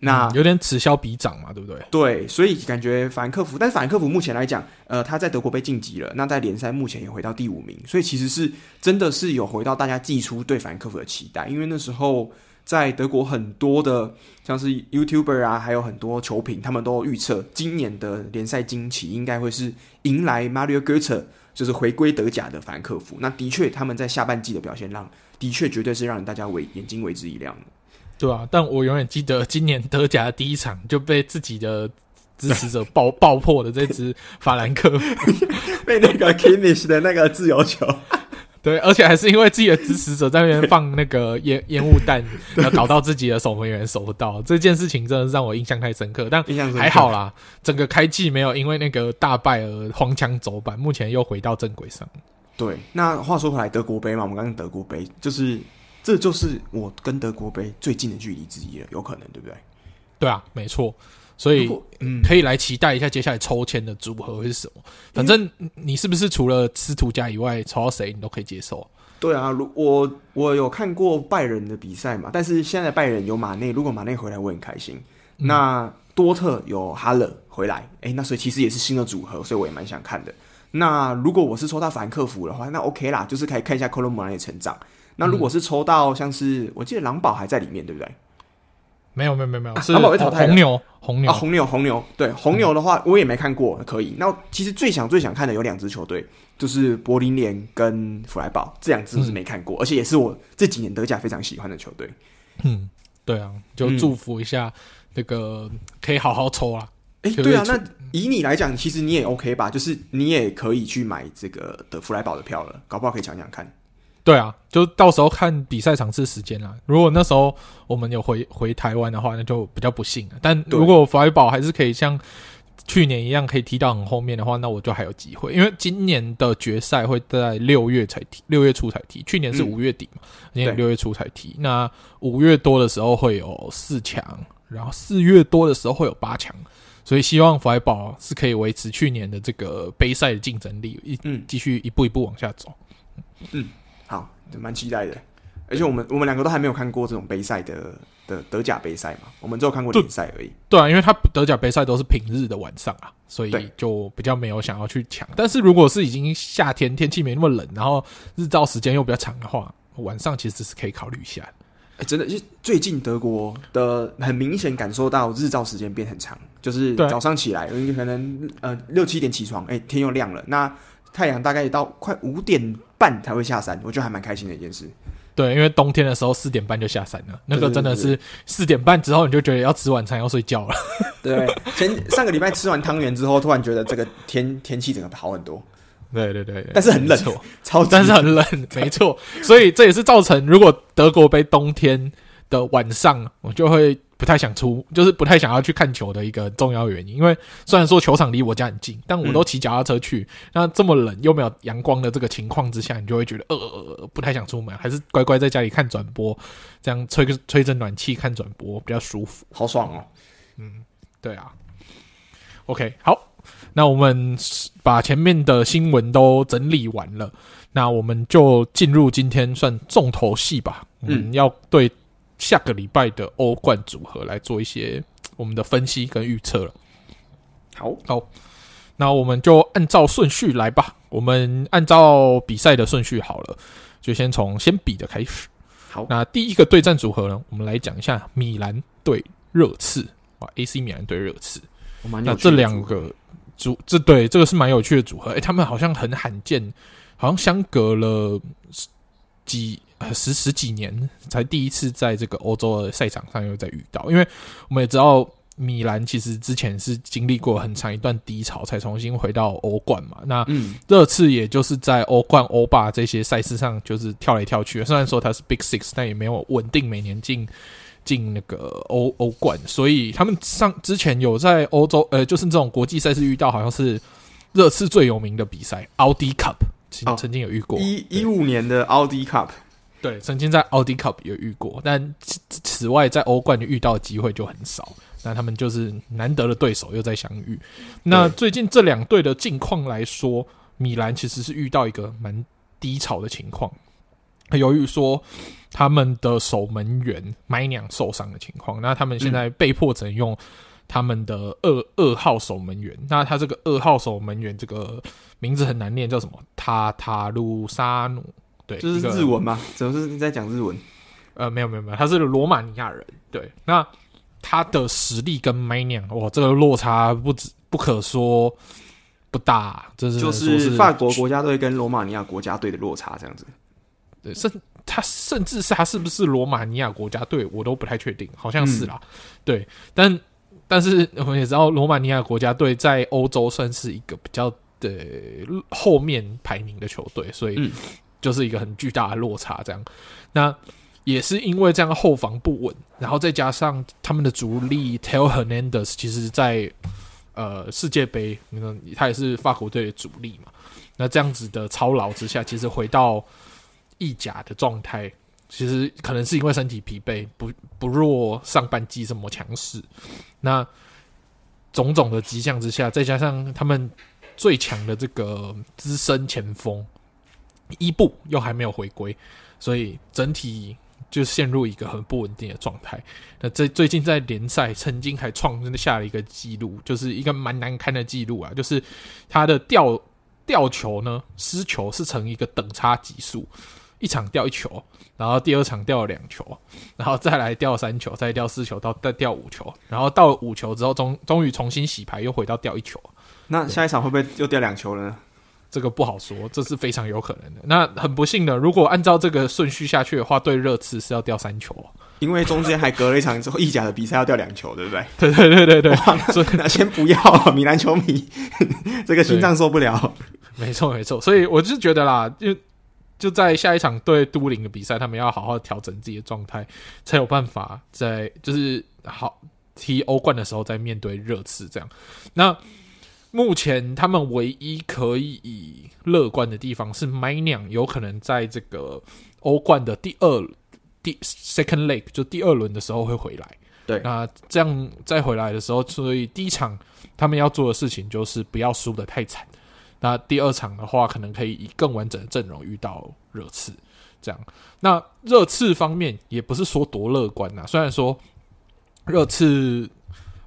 那、嗯、有点此消彼长嘛，对不对？对，所以感觉法兰克福，但是法兰克福目前来讲，呃，他在德国杯晋级了，那在联赛目前也回到第五名，所以其实是真的是有回到大家寄出对法兰克福的期待，因为那时候在德国很多的像是 YouTuber 啊，还有很多球评，他们都预测今年的联赛惊奇应该会是迎来 Mario Götze，就是回归德甲的法兰克福。那的确，他们在下半季的表现让的确绝对是让大家为眼睛为之一亮的。对啊，但我永远记得今年德甲的第一场就被自己的支持者爆爆破的这支法兰克福，被那个 Kimmich 的那个自由球，对，而且还是因为自己的支持者在那边放那个烟 烟雾弹，要搞到自己的守门员守不到，这件事情真的是让我印象太深刻。但还好啦，整个开季没有因为那个大败而荒腔走板，目前又回到正轨上。对，那话说回来，德国杯嘛，我们刚刚德国杯就是。这就是我跟德国杯最近的距离之一了，有可能对不对？对啊，没错，所以嗯，可以来期待一下接下来抽签的组合会是什么。反正你是不是除了司徒家以外，抽到谁你都可以接受？对啊，如我我有看过拜仁的比赛嘛，但是现在拜仁有马内，如果马内回来我很开心。嗯、那多特有哈勒回来，诶，那所以其实也是新的组合，所以我也蛮想看的。那如果我是抽到法兰克福的话，那 OK 啦，就是可以看一下科罗姆阿尼的成长。那如果是抽到像是，嗯、我记得狼堡还在里面，对不对？没有没有没有没有，狼堡被淘汰了。红牛红牛啊红牛红牛，对红牛的话我也没看过，可以。那其实最想最想看的有两支球队，就是柏林联跟弗莱堡这两支是没看过，嗯，而且也是我这几年德甲非常喜欢的球队。嗯，对啊，就祝福一下那个可以好好抽啊。哎，欸，对啊，那以你来讲，其实你也 OK 吧？就是你也可以去买这个的弗莱堡的票了，搞不好可以抢抢看。对啊，就到时候看比赛场次时间啦。如果那时候我们有回回台湾的话，那就比较不幸了。但如果弗莱堡还是可以像去年一样可以踢到很后面的话，那我就还有机会。因为今年的决赛会在六月才踢，六月初才踢。去年是五月底嘛，嗯、今年六月初才踢。那五月多的时候会有四强，然后四月多的时候会有八强。所以希望弗莱堡是可以维持去年的这个杯赛的竞争力，一嗯，继续一步一步往下走。嗯。好，蛮期待的，而且我们我们两个都还没有看过这种杯赛的的德甲杯赛嘛，我们只有看过联赛而已。对啊，因为他德甲杯赛都是平日的晚上啊，所以就比较没有想要去抢。但是如果是已经夏天天气没那么冷，然后日照时间又比较长的话，晚上其实是可以考虑一下。哎、欸，真的，就最近德国的很明显感受到日照时间变很长，就是早上起来可能呃六七点起床，哎、欸，天又亮了，那。太阳大概到快五点半才会下山，我觉得还蛮开心的一件事。对，因为冬天的时候四点半就下山了，那个真的是四点半之后你就觉得要吃晚餐要睡觉了。对，前上个礼拜吃完汤圆之后，突然觉得这个天天气整个好很多。对对对，对，但是很冷，超，但是很冷，没错。所以这也是造成如果德国杯冬天的晚上，我就会。不太想出，就是不太想要去看球的一个重要原因。因为虽然说球场离我家很近，但我都骑脚踏车去。嗯、那这么冷又没有阳光的这个情况之下，你就会觉得呃，不太想出门，还是乖乖在家里看转播，这样吹个吹着暖气看转播比较舒服，好爽哦。嗯，对啊。OK，好，那我们把前面的新闻都整理完了，那我们就进入今天算重头戏吧。嗯，要对。下个礼拜的欧冠组合来做一些 我们的分析跟预测了。好，好，那我们就按照顺序来吧。我们按照比赛的顺序好了，就先从先比的开始。好，那第一个对战组合呢，我们来讲一下米兰对热刺啊，AC 米兰对热刺。那这两个组，这对这个是蛮有趣的组合。诶、欸，他们好像很罕见，好像相隔了几。十十几年才第一次在这个欧洲的赛场上又再遇到，因为我们也知道米兰其实之前是经历过很长一段低潮，才重新回到欧冠嘛。那热刺也就是在欧冠、欧霸这些赛事上就是跳来跳去，虽然说他是 Big Six，但也没有稳定每年进进那个欧欧冠。所以他们上之前有在欧洲，呃，就是这种国际赛事遇到，好像是热刺最有名的比赛奥迪 Cup，曾经有遇过一一五年的奥迪 Cup。对，曾经在奥迪 Cup 有遇过，但此此外在欧冠遇到的机会就很少。那他们就是难得的对手又在相遇。那最近这两队的近况来说，米兰其实是遇到一个蛮低潮的情况，由于说他们的守门员 Maignan 受伤的情况，那他们现在被迫只能用他们的二二号守门员。那他这个二号守门员这个名字很难念，叫什么？塔塔鲁沙努。对，这是日文吗？怎么是你在讲日文？呃，没有没有没有，他是罗马尼亚人。对，那他的实力跟 Maignan 哇，这个落差不止不可说不大，这是就是法国国家队跟罗马尼亚国家队的落差这样子。对，甚他甚至是他是不是罗马尼亚国家队，我都不太确定，好像是啦。嗯、对，但但是我们也知道，罗马尼亚国家队在欧洲算是一个比较的后面排名的球队，所以。就是一个很巨大的落差，这样，那也是因为这样后防不稳，然后再加上他们的主力 Theo Hernandez，其实在呃世界杯，他也是法国队的主力嘛，那这样子的操劳之下，其实回到意甲的状态，其实可能是因为身体疲惫，不不若上半季这么强势。那种种的迹象之下，再加上他们最强的这个资深前锋。伊布又还没有回归，所以整体就陷入一个很不稳定的状态。那这最近在联赛曾经还创下了一个记录，就是一个蛮难堪的记录啊，就是他的吊吊球呢，失球是成一个等差级数，一场掉一球，然后第二场掉了两球，然后再来掉三球，再掉四球，到再掉五球，然后到了五球之后，终终于重新洗牌，又回到掉一球。那下一场会不会又掉两球了呢？这个不好说，这是非常有可能的。那很不幸的，如果按照这个顺序下去的话，对热刺是要掉三球，因为中间还隔了一场之后意甲的比赛要掉两球，对不对？对对对对对。所以那先不要米兰球迷，这个心脏受不了。没错没错，所以我就觉得啦，就就在下一场对都灵的比赛，他们要好好调整自己的状态，才有办法在就是好踢欧冠的时候再面对热刺这样。那目前他们唯一可以乐观的地方是，Maignan 有可能在这个欧冠的第二第 second leg 就第二轮的时候会回来。对，那这样再回来的时候，所以第一场他们要做的事情就是不要输的太惨。那第二场的话，可能可以以更完整的阵容遇到热刺，这样。那热刺方面也不是说多乐观呐，虽然说热刺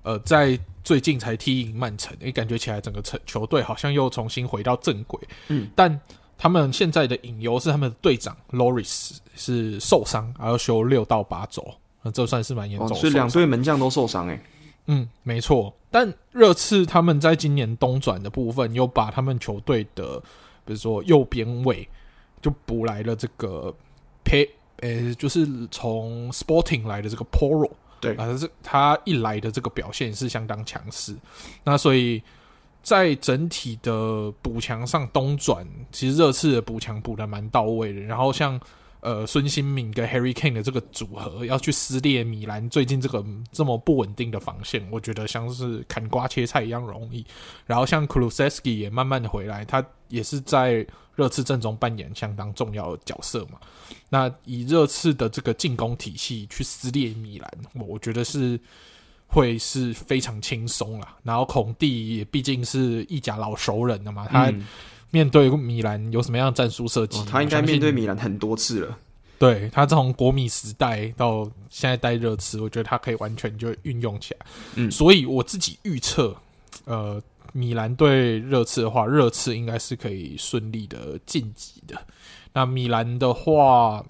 呃在最近才踢赢曼城，也感觉起来整个球球队好像又重新回到正轨。嗯，但他们现在的隐忧是他们的队长 Loris 是受伤，还要休六到八周，那这算是蛮严重的。所以两队门将都受伤诶。嗯，没错。但热刺他们在今年冬转的部分，又把他们球队的，比如说右边卫，就补来了这个佩，呃，就是从 Sporting 来的这个 Porro。对，啊，是他一来的这个表现是相当强势。那所以在整体的补强上，东转其实热刺的补强补的蛮到位的。然后像。呃，孙兴敏跟 Harry Kane 的这个组合要去撕裂米兰最近这个这么不稳定的防线，我觉得像是砍瓜切菜一样容易。然后像 k l u s e s k i 也慢慢的回来，他也是在热刺阵中扮演相当重要的角色嘛。那以热刺的这个进攻体系去撕裂米兰，我觉得是会是非常轻松啦。然后孔蒂也毕竟是意甲老熟人了嘛，他。嗯面对米兰有什么样的战术设计？他应该面对米兰很多次了。对，他从国米时代到现在带热刺，我觉得他可以完全就运用起来。嗯，所以我自己预测，呃，米兰对热刺的话，热刺应该是可以顺利的晋级的。那米兰的话，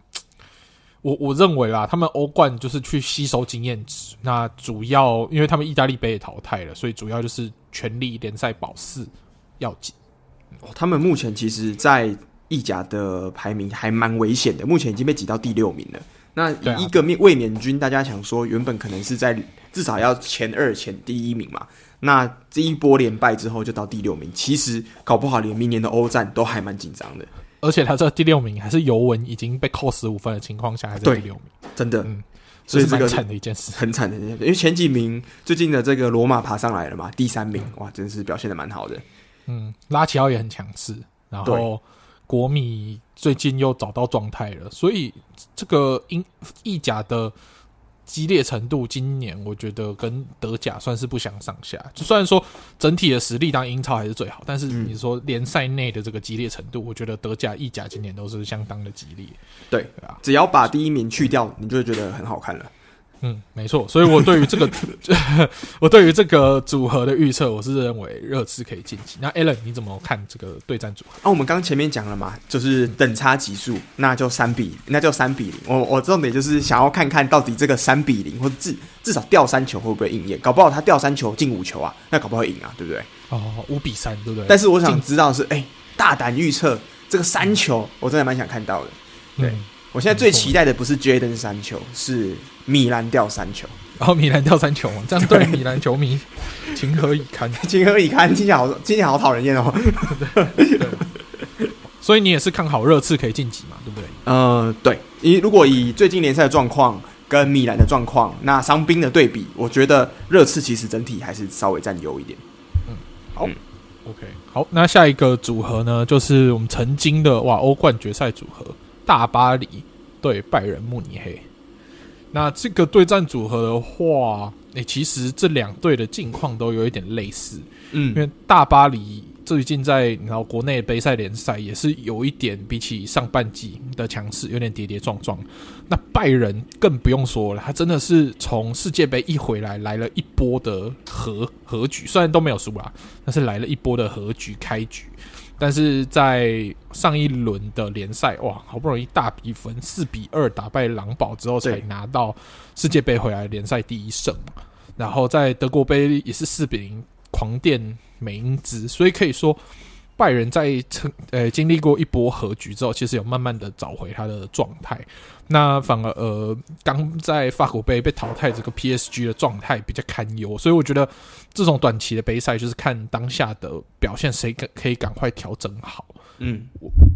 我我认为啦，他们欧冠就是去吸收经验值。那主要因为他们意大利杯也淘汰了，所以主要就是全力联赛保四要紧。哦，他们目前其实，在意甲的排名还蛮危险的，目前已经被挤到第六名了。那以一个面卫冕军，大家想说，原本可能是在至少要前二、前第一名嘛。那这一波连败之后，就到第六名。其实搞不好连明年的欧战都还蛮紧张的。而且他这第六名还是尤文已经被扣十五分的情况下，还在第六名，真的，嗯，所以这个惨的一件事，很惨的一件事。因为前几名最近的这个罗马爬上来了嘛，第三名，哇，真是表现的蛮好的。嗯，拉齐奥也很强势，然后国米最近又找到状态了，所以这个英意甲的激烈程度，今年我觉得跟德甲算是不相上下。就虽然说整体的实力当英超还是最好，但是你说联赛内的这个激烈程度，我觉得德甲、意甲今年都是相当的激烈。对，对啊，只要把第一名去掉，你就会觉得很好看了。嗯，没错，所以我对于这个，我对于这个组合的预测，我是认为热刺可以晋级。那 Alan 你怎么看这个对战组合？啊，我们刚前面讲了嘛，就是等差级数，那就三比，那就三比零。我我重点就是想要看看到底这个三比零，或至至少掉三球会不会应验？搞不好他掉三球进五球啊，那搞不好会赢啊，对不对？哦，五比三，对不对？但是我想知道是，哎、欸，大胆预测这个三球，我真的蛮想看到的。对。嗯我现在最期待的不是 Jaden 三球，是米兰掉三球。然后米兰掉三球嘛，这样对米兰球迷 情何以堪？情何以堪？听起来好，听起来好讨人厌哦。对，所以你也是看好热刺可以晋级嘛？对不对？呃，对。以如果以最近联赛的状况跟米兰的状况，那伤兵的对比，我觉得热刺其实整体还是稍微占优一点。嗯，好、嗯、，OK，好。那下一个组合呢，就是我们曾经的哇欧冠决赛组合。大巴黎对拜仁慕尼黑，那这个对战组合的话，诶、欸，其实这两队的境况都有一点类似，嗯，因为大巴黎最近在然后国内杯赛联赛也是有一点比起上半季的强势，有点跌跌撞撞。那拜仁更不用说了，他真的是从世界杯一回来，来了一波的和和局，虽然都没有输啦，但是来了一波的和局开局。但是在上一轮的联赛，哇，好不容易大比分四比二打败狼堡之后，才拿到世界杯回来联赛第一胜。然后在德国杯也是四比零狂电美因茨，所以可以说拜仁在成呃经历过一波和局之后，其实有慢慢的找回他的状态。那反而呃，刚在法国杯被淘汰这个 PSG 的状态比较堪忧，所以我觉得这种短期的杯赛就是看当下的表现，谁可可以赶快调整好，嗯，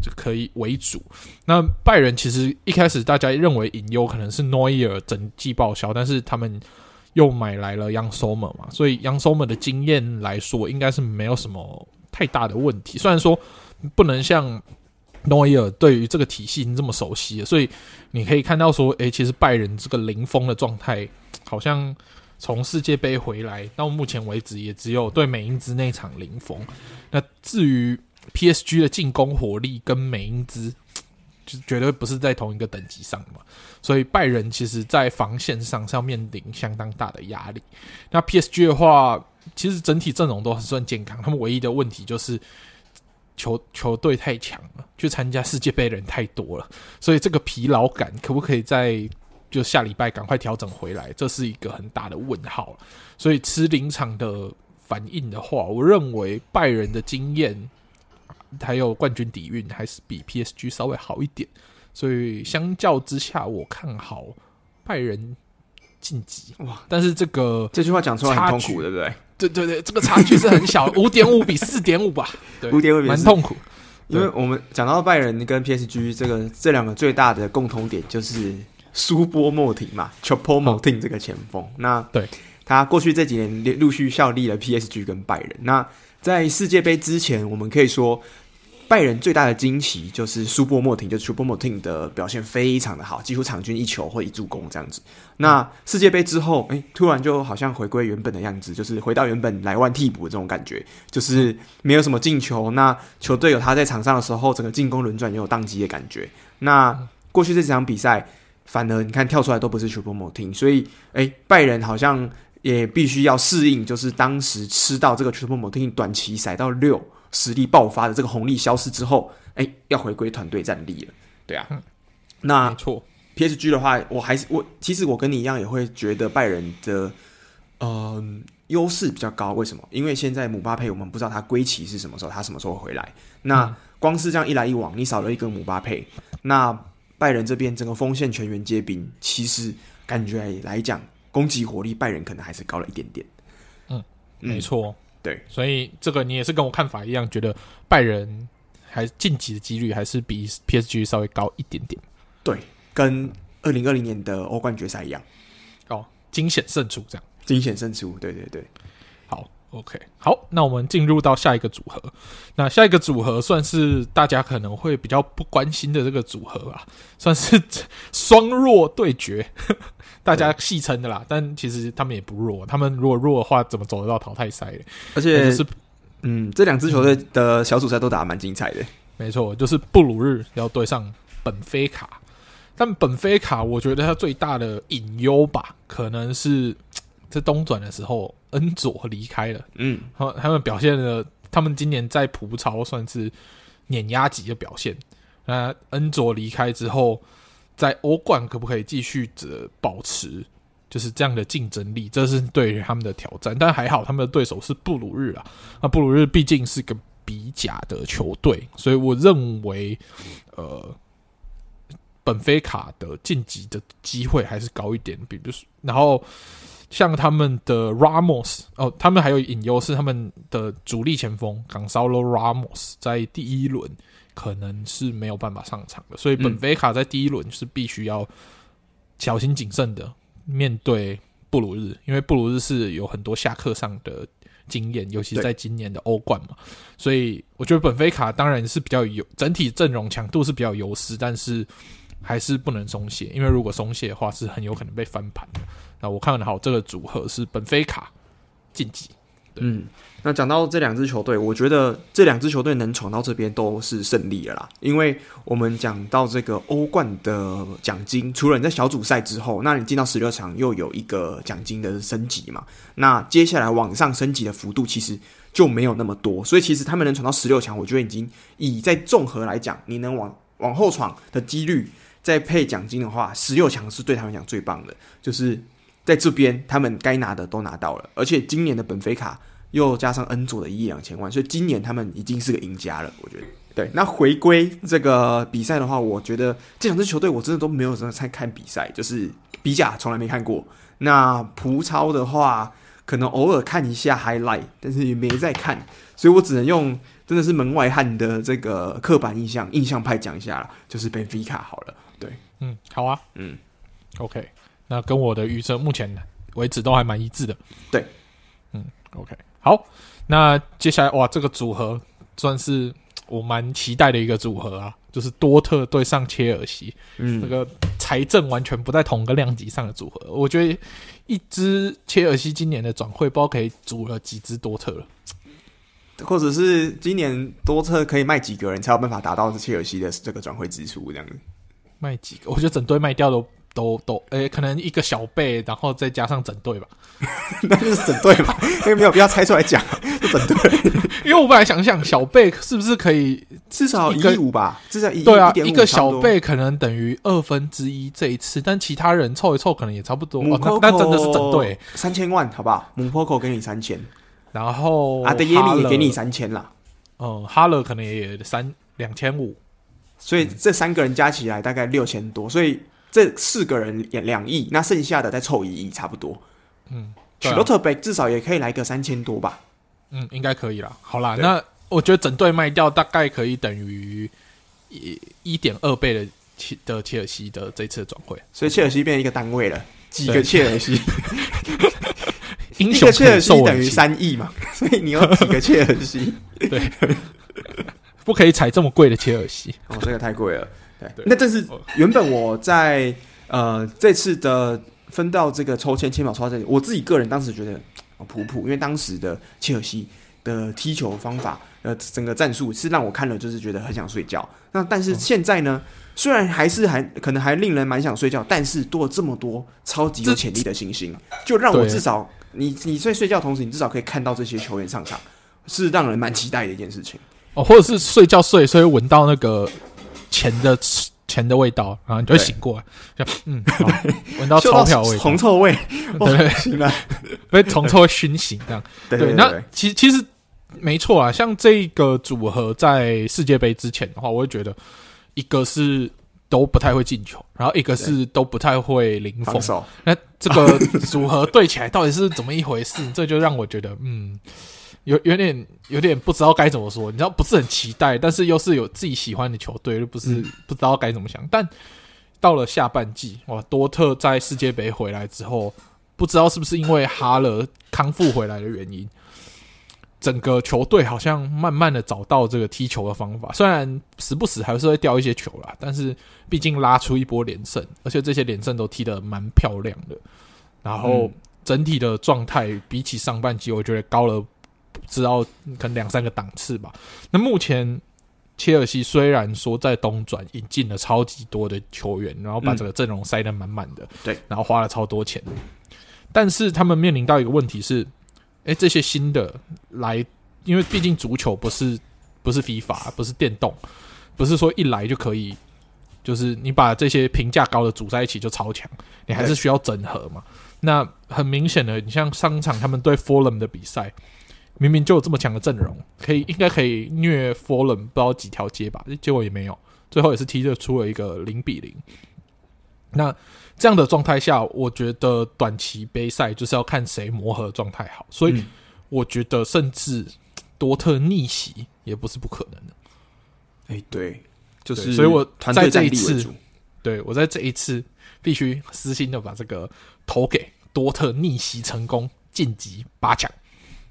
就可以为主。那拜仁其实一开始大家认为隐忧可能是诺伊尔整季报销，但是他们又买来了 Young Sommer 嘛，所以 Young Sommer 的经验来说，应该是没有什么太大的问题。虽然说不能像。诺伊尔对于这个体系已经这么熟悉了，所以你可以看到说，诶，其实拜仁这个零封的状态，好像从世界杯回来到目前为止，也只有对美因兹那场零封。那至于 PSG 的进攻火力跟美因兹，就绝对不是在同一个等级上嘛。所以拜仁其实在防线上是要面临相当大的压力。那 PSG 的话，其实整体阵容都还算健康，他们唯一的问题就是。球球队太强了，去参加世界杯的人太多了，所以这个疲劳感可不可以在就下礼拜赶快调整回来？这是一个很大的问号。所以吃临场的反应的话，我认为拜仁的经验还有冠军底蕴还是比 PSG 稍微好一点，所以相较之下，我看好拜仁晋级。哇！但是这个这句话讲出来很痛苦，对不对？对对对，这个差距是很小，五点五比四点五吧，五点五比蛮痛苦。因为我们讲到拜仁跟 PSG 这个这两个最大的共同点就是苏波莫廷嘛，Choupo-Moting 这个前锋。嗯、那对他过去这几年陆续效力了 PSG 跟拜仁。那在世界杯之前，我们可以说。拜仁最大的惊奇就是苏波莫廷，就是 Choupo-Moting 的表现非常的好，几乎场均一球或一助攻这样子。那世界杯之后，哎、突然就好像回归原本的样子，就是回到原本莱万替补的这种感觉，就是没有什么进球。那球队有他在场上的时候，整个进攻轮转也有宕机的感觉。那过去这几场比赛，反而你看跳出来都不是 Choupo-Moting，所以哎、拜仁好像也必须要适应，就是当时吃到这个 Choupo-Moting 短期塞到六。实力爆发的这个红利消失之后，哎、欸，要回归团队战力了。对啊，嗯、那错。PSG 的话，我还是我其实我跟你一样，也会觉得拜仁的呃优势比较高。为什么？因为现在姆巴佩，我们不知道他归期是什么时候，他什么时候回来。那光是这样一来一往，你少了一个姆巴佩，那拜仁这边整个锋线全员皆兵，其实感觉来讲，攻击火力拜仁可能还是高了一点点。嗯，没错。嗯对，所以这个你也是跟我看法一样，觉得拜仁还晋级的几率还是比 PSG 稍微高一点点。对，跟二零二零年的欧冠决赛一样。哦，惊险胜出这样，惊险胜出，对对对。好，OK，好，那我们进入到下一个组合。那下一个组合算是大家可能会比较不关心的这个组合吧，算是双弱对决。大家戏称的啦，但其实他们也不弱。他们如果弱的话，怎么走得到淘汰赛？而且是，嗯，这两支球队的小组赛都打得蛮精彩的。没错，就是布鲁日要对上本菲卡。但本菲卡，我觉得他最大的隐忧吧，可能是在东转的时候，恩佐离开了。嗯，他他们表现了，他们今年在葡超算是碾压级的表现。那恩佐离开之后。在欧冠可不可以继续着保持就是这样的竞争力？这是对于他们的挑战。但还好，他们的对手是布鲁日啊。那布鲁日毕竟是个比甲的球队，所以我认为，呃，本菲卡的晋级的机会还是高一点。比如说，然后像他们的 Ramos 哦，他们还有隐忧是他们的主力前锋 Gonzalo Ramos 在第一轮。可能是没有办法上场的，所以本菲卡在第一轮是必须要小心谨慎的面对布鲁日，因为布鲁日是有很多下课上的经验，尤其是在今年的欧冠嘛，所以我觉得本菲卡当然是比较有整体阵容强度是比较优势，但是还是不能松懈，因为如果松懈的话是很有可能被翻盘的。那我看好这个组合是本菲卡晋级。嗯，那讲到这两支球队，我觉得这两支球队能闯到这边都是胜利了啦。因为我们讲到这个欧冠的奖金，除了你在小组赛之后，那你进到十六强又有一个奖金的升级嘛。那接下来往上升级的幅度其实就没有那么多，所以其实他们能闯到十六强，我觉得已经以在综合来讲，你能往往后闯的几率，再配奖金的话，十六强是对他们讲最棒的，就是。在这边，他们该拿的都拿到了，而且今年的本菲卡又加上恩佐的一亿两千万，所以今年他们已经是个赢家了。我觉得，对。那回归这个比赛的话，我觉得这两支球队我真的都没有什么在看比赛，就是比甲从来没看过。那葡超的话，可能偶尔看一下 highlight，但是也没在看，所以我只能用真的是门外汉的这个刻板印象印象派讲一下了，就是 Benfica 好了。对，嗯，好啊，嗯，OK。那跟我的预测目前为止都还蛮一致的。对，嗯，OK，好。那接下来哇，这个组合算是我蛮期待的一个组合啊，就是多特对上切尔西。嗯，这个财政完全不在同个量级上的组合，我觉得一支切尔西今年的转会包可以组了几支多特了，或者是今年多特可以卖几个人才有办法达到切尔西的这个转会支出这样子？卖几个？我觉得整队卖掉都。都都诶、欸，可能一个小贝，然后再加上整队吧，那就是整队吧，因为没有必要拆出来讲，就整队。因为我本来想想，小贝是不是可以至少一点五吧？至少一对啊，一个小贝可能等于二分之一这一次，但其他人凑一凑可能也差不多。哦、那那真的是整队三千万，好不好？姆波口给你三千，然后阿德耶米也给你三千啦。嗯，哈勒可能也三两千五，所以这三个人加起来大概六千多，所以。这四个人也两亿，那剩下的再凑一亿，差不多。嗯，许多特贝至少也可以来个三千多吧。嗯，应该可以啦。好啦，那我觉得整队卖掉大概可以等于一一点二倍的切的切尔西的这次的转会，所以切尔西变成一个单位了，几个切尔西？英雄切尔西等于三亿嘛，所以你有几个切尔西？对，不可以踩这么贵的切尔西，哦，这个太贵了。对，那这是原本我在呃这次的分到这个抽签签秒抽到这里，我自己个人当时觉得普普，因为当时的切尔西的踢球方法，呃，整个战术是让我看了就是觉得很想睡觉。那但是现在呢，虽然还是还可能还令人蛮想睡觉，但是多了这么多超级有潜力的新星，就让我至少你你在睡觉同时，你至少可以看到这些球员上场，是让人蛮期待的一件事情。哦，或者是睡觉睡，所以闻到那个。钱的钱的味道，然后你就会醒过来，嗯，闻到钞票味、铜臭味，对，醒来 被铜臭味熏醒，这样。对，对，对，那其其实没错啊，像这个组合在世界杯之前的话，我会觉得一个是都不太会进球，然后一个是都不太会零封。那这个组合对起来到底是怎么一回事？这就让我觉得，嗯。有有点有点不知道该怎么说，你知道不是很期待，但是又是有自己喜欢的球队，又不是不知道该怎么想。但到了下半季，哇，多特在世界杯回来之后，不知道是不是因为哈勒康复回来的原因，整个球队好像慢慢的找到这个踢球的方法。虽然时不时还是会掉一些球啦，但是毕竟拉出一波连胜，而且这些连胜都踢得蛮漂亮的。然后整体的状态比起上半季，我觉得高了。知道可能两三个档次吧。那目前切尔西虽然说在东转引进了超级多的球员，然后把整个阵容塞得满满的，嗯，对，然后花了超多钱，但是他们面临到一个问题是，哎，这些新的来，因为毕竟足球不是不是 FIFA，不是电动，不是说一来就可以，就是你把这些评价高的组在一起就超强，你还是需要整合嘛。那很明显的，你像上场他们对 Fulham 的比赛。明明就有这么强的阵容，可以应该可以虐 Fallen 不知道几条街吧，结果也没有，最后也是踢得出了一个零比零。那这样的状态下，我觉得短期杯赛就是要看谁磨合状态好，所以我觉得甚至多特逆袭也不是不可能的。哎、欸，对，就是，所以我在这一次，对我在这一次必须私心的把这个投给多特逆袭成功晋级八强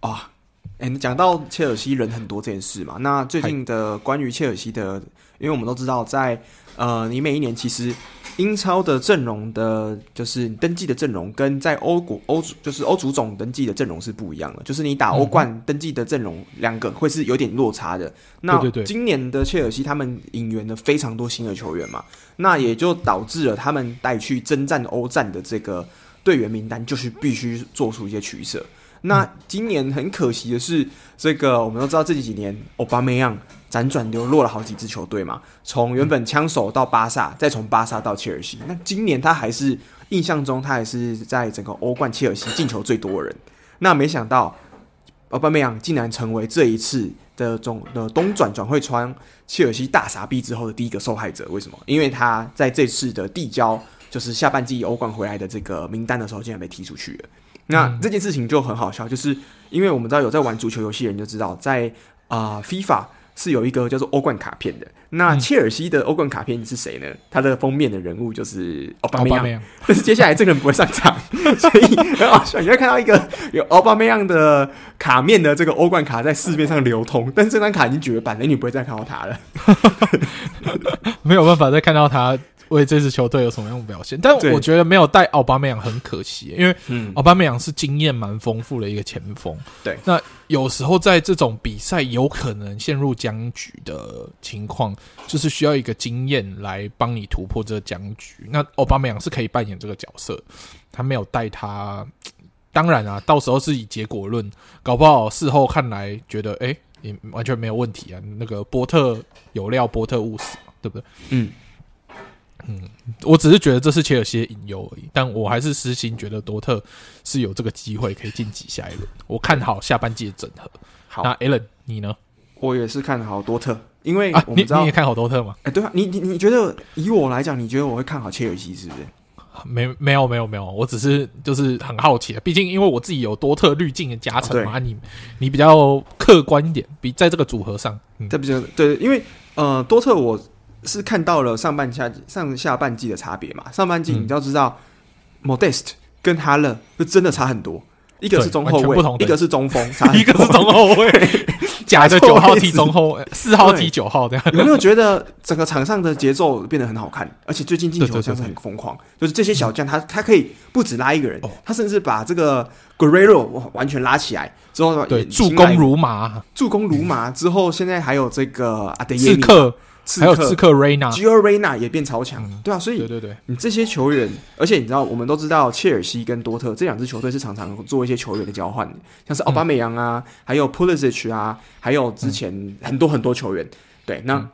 啊。哎，你讲到切尔西人很多这件事嘛，那最近的关于切尔西的，因为我们都知道在，在呃，你每一年其实英超的阵容的，就是你登记的阵容，跟在欧国欧就是欧足总登记的阵容是不一样的，就是你打欧冠登记的阵容两个会是有点落差的。那今年的切尔西他们引援了非常多新的球员嘛，那也就导致了他们带去征战欧战的这个队员名单，就是必须做出一些取舍。那今年很可惜的是，这个我们都知道，这几年欧巴梅扬辗转流落了好几支球队嘛，从原本枪手到巴萨，再从巴萨到切尔西。那今年他还是印象中，他还是在整个欧冠切尔西进球最多的人。那没想到奥巴梅扬竟然成为这一次的中的东转转会窗切尔西大傻逼之后的第一个受害者。为什么？因为他在这次的递交就是下半季欧冠回来的这个名单的时候，竟然被踢出去了。那这件事情就很好笑，就是因为我们知道有在玩足球游戏的人就知道，在啊、呃、FIFA 是有一个叫做欧冠卡片的。那切尔西的欧冠卡片是谁呢？它的封面的人物就是奥巴梅扬，但是接下来这个人不会上场，所以很好笑。你会看到一个有奥巴梅扬的卡面的这个欧冠卡在市面上流通，但是这张卡已经绝版了，你不会再看到它了，没有办法再看到它。为这支球队有什么样的表现？但我觉得没有带奥巴梅扬很可惜，因为奥巴梅扬是经验蛮丰富的一个前锋。对，那有时候在这种比赛有可能陷入僵局的情况，就是需要一个经验来帮你突破这个僵局。那奥巴梅扬是可以扮演这个角色，他没有带他。当然啊，到时候是以结果论，搞不好事后看来觉得，哎，也完全没有问题啊。那个波特有料，波特务实，对不对？嗯。嗯，我只是觉得这是切尔西的隐忧而已，但我还是私心觉得多特是有这个机会可以晋级下一轮。我看好下半季的整合。好，那 Alan 你呢？我也是看好多特，因为我知道、啊、你你也看好多特吗？哎、欸，对啊，你你你觉得以我来讲，你觉得我会看好切尔西是不是？没没有没有没有，我只是就是很好奇，毕竟因为我自己有多特滤镜的加成嘛，啊、你你比较客观一点，比在这个组合上，嗯、这比较对，因为呃多特我。是看到了上半下上下半季的差别嘛？上半季你要知道、嗯、，Modest 跟哈勒是真的差很多，一个是中后卫，一个是中锋，差 一个是中后卫，假的九号踢中后，四号踢九号这样。有没有觉得整个场上的节奏变得很好看？而且最近进球像是很疯狂，就是这些小将他他可以不止拉一个人，他甚至把这个 Guerrero 完全拉起来之后，对助攻如麻，助攻如麻之后，现在还有这个阿德耶米。还有刺客 Reyna，Gio Reyna 也变超强，嗯，对啊，所以对对对，你这些球员，而且你知道，我们都知道切尔西跟多特这两支球队是常常做一些球员的交换，像是奥巴梅扬啊，嗯，还有 Pulisic 啊，还有之前很多很多球员，对，那，嗯，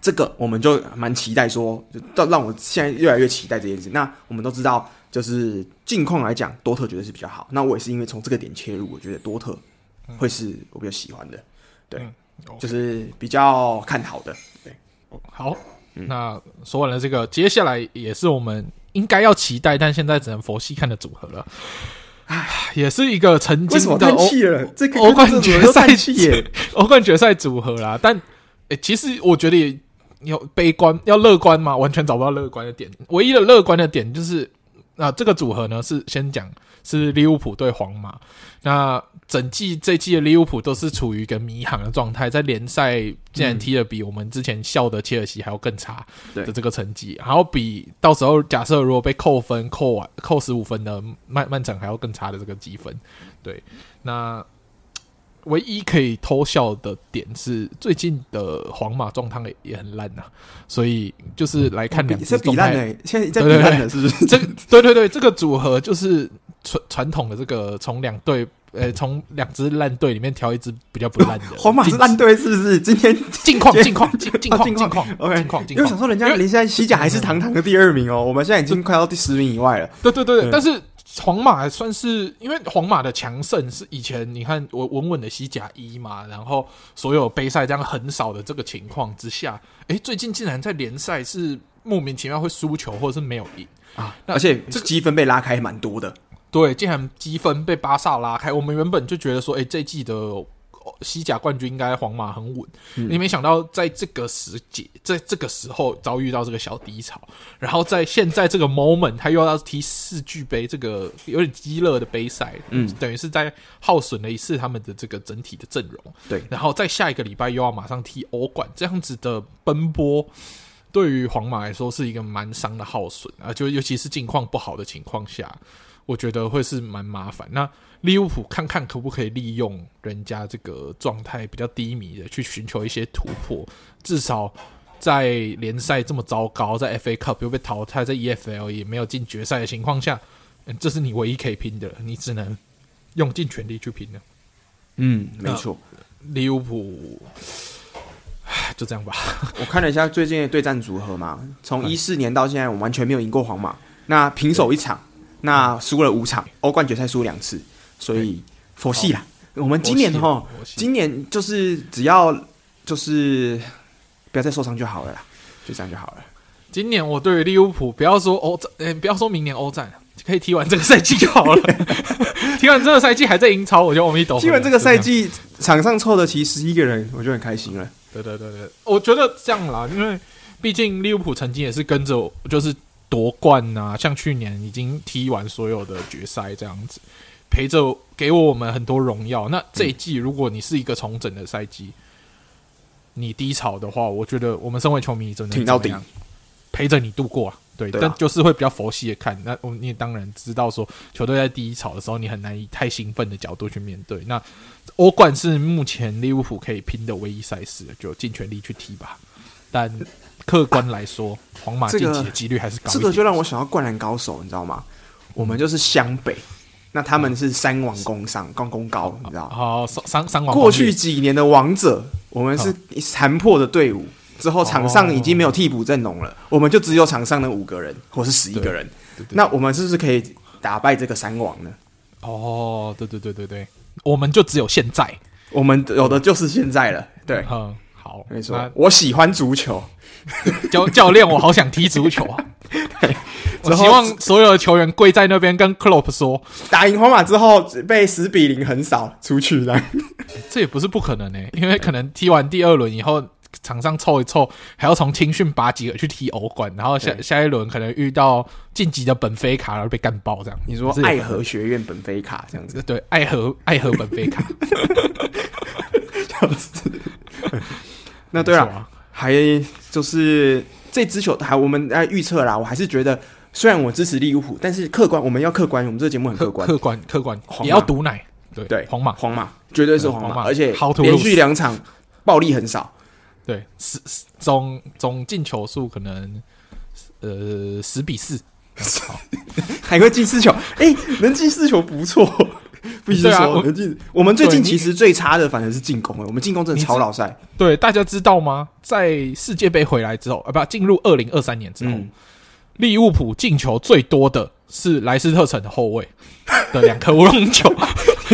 这个我们就蛮期待说，到让我现在越来越期待这件事。那我们都知道，就是近况来讲，多特绝对是比较好。那我也是因为从这个点切入，我觉得多特会是我比较喜欢的，对。就是比较看好的，对，好，嗯、那说完了这个，接下来也是我们应该要期待，但现在只能佛系看的组合了。唉，也是一个曾经的欧欧冠决赛耶，欧冠决赛组合啦。但诶、欸，其实我觉得也要悲观，要乐观嘛，完全找不到乐观的点。唯一的乐观的点就是，啊，这个组合呢是先讲是利物浦对皇马，那。整季这季的利物浦都是处于一个迷航的状态，在联赛竟然踢的比我们之前笑的切尔西还要更差的这个成绩，然后比到时候假设如果被扣分扣完扣十五分的曼曼城还要更差的这个积分。对，那唯一可以偷笑的点是最近的皇马状态也很烂呐，所以就是来看两支状态，现在在比烂了是不是？这对对对，这个组合就是传传统的这个从两队。呃，从两支烂队里面挑一支比较不烂的。皇马是烂队是不是？今天近况近况近近况近况，OK，近况。因为想说人家离现在西甲还是堂堂的第二名哦，我们现在已经快到第十名以外了。对对对，但是皇马还算是，因为皇马的强盛是以前你看我稳稳的西甲一嘛，然后所有杯赛这样很少的这个情况之下，哎，最近竟然在联赛是莫名其妙会输球或者是没有赢啊，而且这积分被拉开蛮多的。对，竟然积分被巴萨拉开。我们原本就觉得说，哎，这季的西甲冠军应该皇马很稳。嗯、你没想到，在这个时节，在这个时候遭遇到这个小低潮，然后在现在这个 moment，他又要踢世俱杯，这个有点鸡肋的杯赛，嗯，等于是在耗损了一次他们的这个整体的阵容。对，然后在下一个礼拜又要马上踢欧冠，这样子的奔波，对于皇马来说是一个蛮伤的耗损啊，就尤其是境况不好的情况下。我觉得会是蛮麻烦。那利物浦看看可不可以利用人家这个状态比较低迷的，去寻求一些突破。至少在联赛这么糟糕，在 FA Cup 又被淘汰，在 EFL 也没有进决赛的情况下，嗯这是你唯一可以拼的，你只能用尽全力去拼了。嗯，没错。利物浦，就这样吧。我看了一下最近的对战组合嘛，从一四年到现在，我完全没有赢过皇马。那平手一场。那输了五场，欧冠决赛输两次，所以佛系啦。我们今年哈，今年就是只要就是不要再受伤就好了啦，就这样就好了。今年我对于利物浦，不要说欧战，嗯、欸，不要说明年欧战，可以踢完这个赛季就好了。踢完这个赛季还在英超，我觉得我们一抖。踢完这个赛季，场上凑得齐十一个人，我就很开心了。对对对对，我觉得这样啦，因为毕竟利物浦曾经也是跟着就是夺冠啊，像去年已经踢完所有的决赛这样子，陪着给我们很多荣耀。那这一季如果你是一个重整的赛季，你低潮的话，我觉得我们身为球迷真的挺到底。陪着你度过啊，对，对啊，但就是会比较佛系的看。那我你也当然知道说，球队在低潮的时候，你很难以太兴奋的角度去面对。那欧冠是目前利物浦可以拼的唯一赛事，就尽全力去踢吧。但客观来说，啊、皇马晋级的几率还是高。这个就让我想到灌篮高手，你知道吗？我们就是湘北，那他们是三王攻上，刚攻高，你知道吗？好，三三王。过去几年的王者，我们是残破的队伍。之后场上已经没有替补阵容了，我们就只有场上的五个人或是十一个人。那我们是不是可以打败这个三王呢？哦，对对对对对，我们就只有现在，我们有的就是现在了。对，嗯，好，没错。我喜欢足球，教教练，我好想踢足球啊！我希望所有的球员跪在那边跟克洛普说，打赢皇马之后被十比零横扫出去了。这也不是不可能呢，因为可能踢完第二轮以后。场上凑一凑，还要从青训拔几个去踢欧冠，然后下下一轮可能遇到晋级的本菲卡，然后被干爆这样。你说爱河学院本菲卡这样子？对，爱河爱河本菲卡。就是，那对了，还就是这支球还我们来预测啦。我还是觉得，虽然我支持利物浦，但是客观我们要客观，我们这个节目很客观，客观客观也要毒奶。对对，皇马。皇马绝对是皇马，而且连续两场暴力很少。对，十总总进球数可能呃十比四，还会进四球，哎、欸，能进四球不错，必须说。我们最近其实最差的反而是进攻，我们进攻真的超老赛。对，大家知道吗？在世界杯回来之后，啊，不，进入二零二三年之后，嗯、利物浦进球最多的是莱斯特城的后卫的两颗 乌龙球。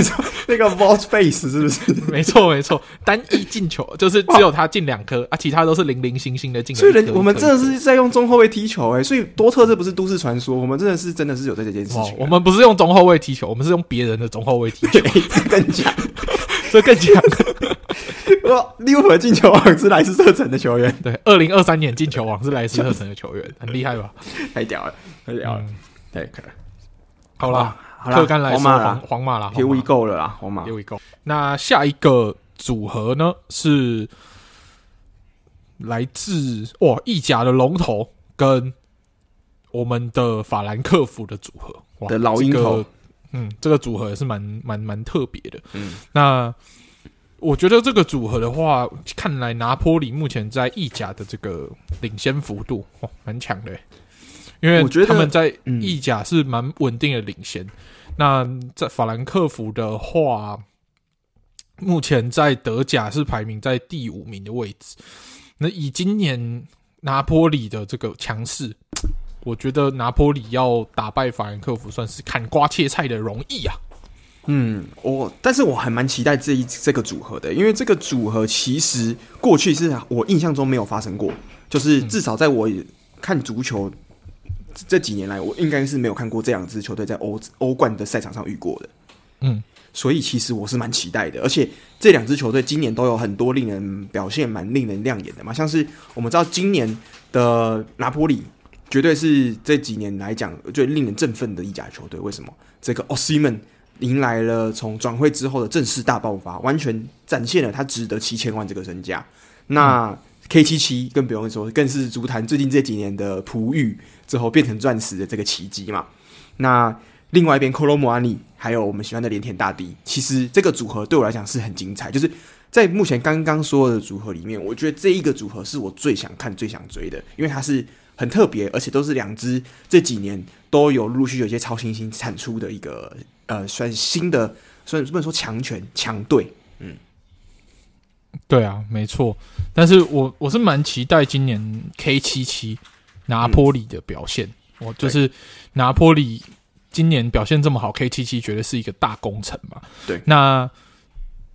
那个 Vault Face 是不是？没错没错，单一进球就是只有他进两颗啊，其他都是零零星星的进球。所以人我们真的是在用中后卫踢球哎、欸，所以多特这不是都市传说，我们真的是真的是有在这件事情、啊。我们不是用中后卫踢球，我们是用别人的中后卫踢球，更 强，这更强。哇，利物浦进球王是莱斯特城的球员，对，二零二三年进球王是莱斯特城的球员，很厉害吧？太屌了，太屌了，嗯、对，可好了。客观来说，皇皇马啦，Here we go 了啦，皇马，Here we go。那下一个组合呢，是来自哇意甲的龙头跟我们的法兰克福的组合，哇的老鹰头、这个。嗯，这个组合也是蛮蛮蛮特别的。嗯，那我觉得这个组合的话，看来拿坡里目前在意甲的这个领先幅度哇，蛮强的。因为我觉得他们在意甲是蛮稳定的领先，嗯、那在法兰克福的话，目前在德甲是排名在第五名的位置。那以今年拿坡里的这个强势，我觉得拿坡里要打败法兰克福算是砍瓜切菜的容易啊。嗯，我但是我还蛮期待这一这个组合的，因为这个组合其实过去是我印象中没有发生过，就是至少在我看足球。这几年来，我应该是没有看过这两支球队在欧欧冠的赛场上遇过的。嗯，所以其实我是蛮期待的。而且这两支球队今年都有很多令人表现蛮令人亮眼的嘛，像是我们知道今年的拿坡里绝对是这几年来讲最令人振奋的意甲球队。为什么？这个奥西曼迎来了从转会之后的正式大爆发，完全展现了他值得七千万这个身价。那、嗯 K 七七更不用说，更是足坛最近这几年的璞玉之后变成钻石的这个奇迹嘛。那另外一边，科罗莫阿尼还有我们喜欢的连田大地，其实这个组合对我来讲是很精彩。就是在目前刚刚说的组合里面，我觉得这一个组合是我最想看、最想追的，因为它是很特别，而且都是两支这几年都有陆续有一些超新星产出的一个呃，算新的，算不能说强权强队，嗯。对啊，没错，但是我我是蛮期待今年 K 七七拿坡里的表现。我、嗯、就是拿坡里今年表现这么好，K 七七绝对是一个大工程嘛。对，那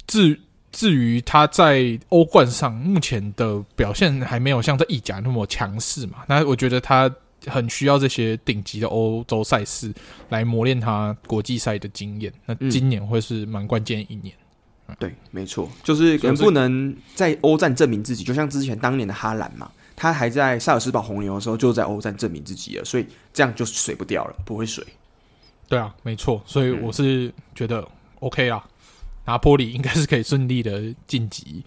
至至于他在欧冠上目前的表现还没有像在意甲那么强势嘛，那我觉得他很需要这些顶级的欧洲赛事来磨练他国际赛的经验。那今年会是蛮关键一年。嗯、对，没错，就是能不能在欧战证明自己，就像之前当年的哈兰嘛，他还在萨尔斯堡红牛的时候就在欧战证明自己了，所以这样就水不掉了，不会水。对啊，没错，所以我是觉得 OK 啊，拿坡里应该是可以顺利的晋级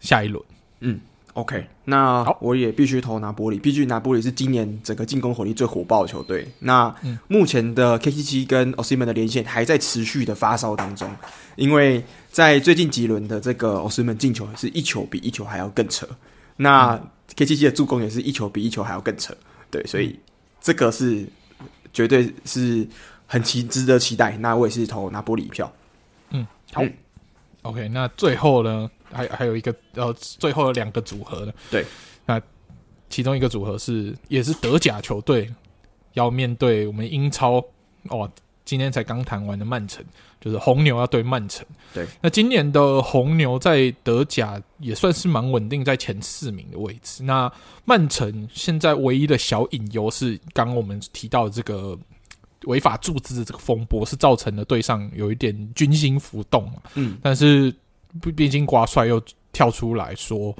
下一轮。嗯，OK，那我也必须投拿坡里，毕竟拿坡里是今年整个进攻火力最火爆的球队。那目前的 K 七七跟 Osimhen 的连线还在持续的发烧当中，因为在最近几轮的这个 Osimhen 进球是一球比一球还要更扯，那 K77 的助攻也是一球比一球还要更扯。对，所以这个是绝对是。很期值得期待，那我也是投拿玻里一票。嗯，好嗯，OK，那最后呢，还还有一个呃，最后的两个组合呢，对，那其中一个组合是也是德甲球队要面对我们英超哦，今天才刚谈完的曼城，就是红牛要对曼城。对，那今年的红牛在德甲也算是蛮稳定，在前四名的位置。那曼城现在唯一的小隐忧是刚刚我们提到的这个。违法注资的这个风波是造成了队上有一点军心浮动，嗯，但是毕竟瓜帅又跳出来说，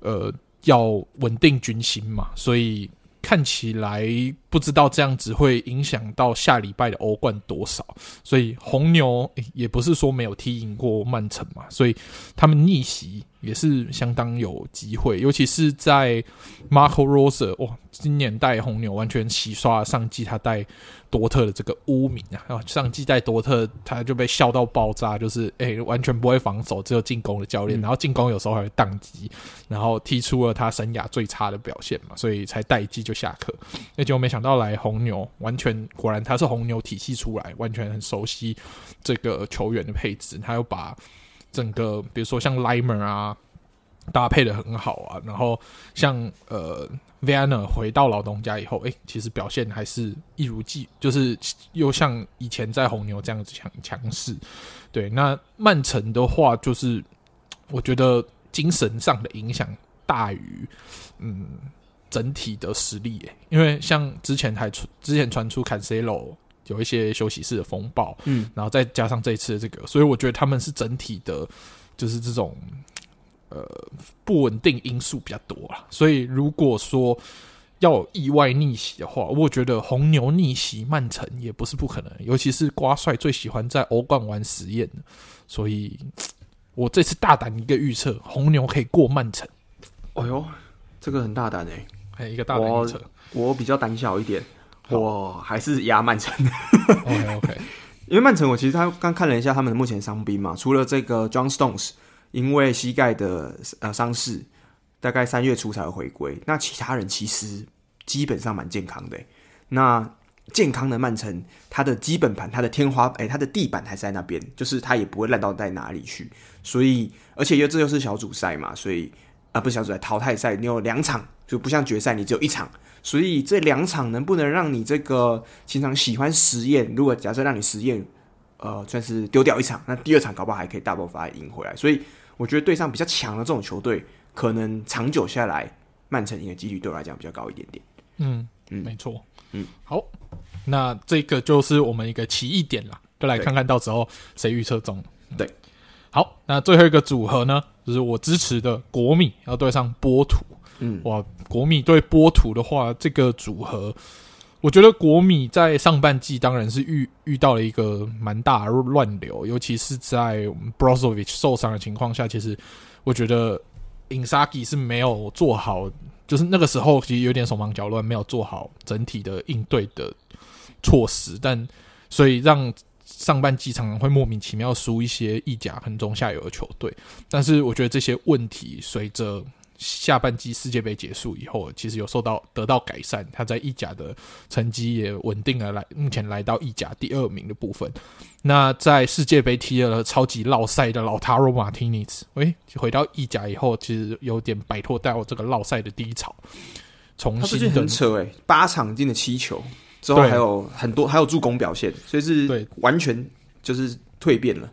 呃，要稳定军心嘛，所以看起来不知道这样子会影响到下礼拜的欧冠多少，所以红牛也不是说没有踢赢过曼城嘛，所以他们逆袭也是相当有机会，尤其是在 Marco Rosa 哇，今年带红牛完全洗刷上季他带多特的这个污名啊！上季在多特他就被笑到爆炸，就是诶、欸、完全不会防守，只有进攻的教练，然后进攻有时候还会宕机，然后踢出了他生涯最差的表现嘛，所以才带一季就下课。那结果没想到来红牛，完全果然他是红牛体系出来，完全很熟悉这个球员的配置，他又把。整个比如说像 Limer 啊，搭配的很好啊，然后像呃 Werner 回到老东家以后，哎、欸，其实表现还是一如既，就是又像以前在红牛这样子强强势。对，那曼城的话，就是我觉得精神上的影响大于嗯整体的实力，欸，因为像之前还传之前传出 Cancelo。有一些休息室的风暴，嗯，然后再加上这一次的这个，所以我觉得他们是整体的，就是这种呃不稳定因素比较多啦。所以如果说要有意外逆袭的话，我觉得红牛逆袭曼城也不是不可能。尤其是瓜帅最喜欢在欧冠玩实验，所以我这次大胆一个预测，红牛可以过曼城。哎呦，这个很大胆诶、欸，还一个大胆预测，我比较胆小一点。我还是压曼城。OK OK，因为曼城我其实他刚看了一下他们的目前伤兵嘛，除了这个 John Stones 因为膝盖的呃伤势，大概三月初才会回归，那其他人其实基本上蛮健康的。那健康的曼城，他的基本盘、他的天花哎、欸，他的地板还在那边，就是他也不会烂到在哪里去。所以，而且又这又是小组赛嘛，所以啊、不是小组赛，淘汰赛你有两场，就不像决赛你只有一场。所以这两场能不能让你这个经常喜欢实验？如果假设让你实验，呃，算是丢掉一场，那第二场搞不好还可以大爆发赢回来。所以我觉得对上比较强的这种球队，可能长久下来，曼城赢的几率对我来讲比较高一点点。嗯嗯，没错。嗯，好，那这个就是我们一个奇异点了，就来看看到时候谁预测中。对，好，那最后一个组合呢，就是我支持的国米要对上波图。嗯，哇，国米对波图的话，这个组合，我觉得国米在上半季当然是遇遇到了一个蛮大的乱流，尤其是在 Brozovic 受伤的情况下，其实我觉得 Insagi 是没有做好，就是那个时候其实有点手忙脚乱，没有做好整体的应对的措施，但所以让上半季常常会莫名其妙输一些意甲很中下游的球队，但是我觉得这些问题随着下半季世界杯结束以后，其实有受到得到改善，他在意甲的成绩也稳定了来，目前来到意甲第二名的部分。那在世界杯踢了超级烙赛的老塔罗马提尼斯，诶，回到意甲以后，其实有点摆脱掉这个烙赛的低潮。重新的很扯诶，八场进了七球，之后还有很多还有助攻表现，所以是对完全就是蜕变了。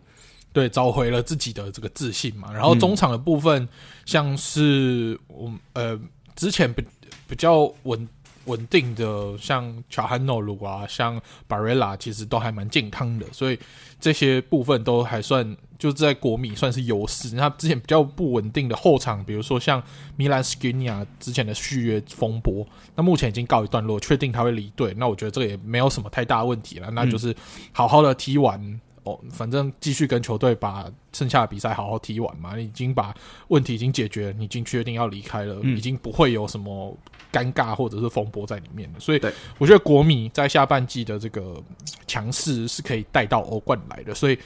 对，找回了自己的这个自信嘛。然后中场的部分，像是我呃之前比比较稳稳定的，像乔汉诺鲁啊，像巴瑞拉，其实都还蛮健康的，所以这些部分都还算就在国米算是优势。那之前比较不稳定的后场，比如说像米兰斯基尼亚之前的续约风波，那目前已经告一段落，确定他会离队，那我觉得这个也没有什么太大问题了，那就是好好的踢完。哦，反正继续跟球队把剩下的比赛好好踢完嘛。你已经把问题已经解决了，你已经确定要离开了，嗯、已经不会有什么尴尬或者是风波在里面了。所以，我觉得国米在下半季的这个强势是可以带到欧冠来的。所以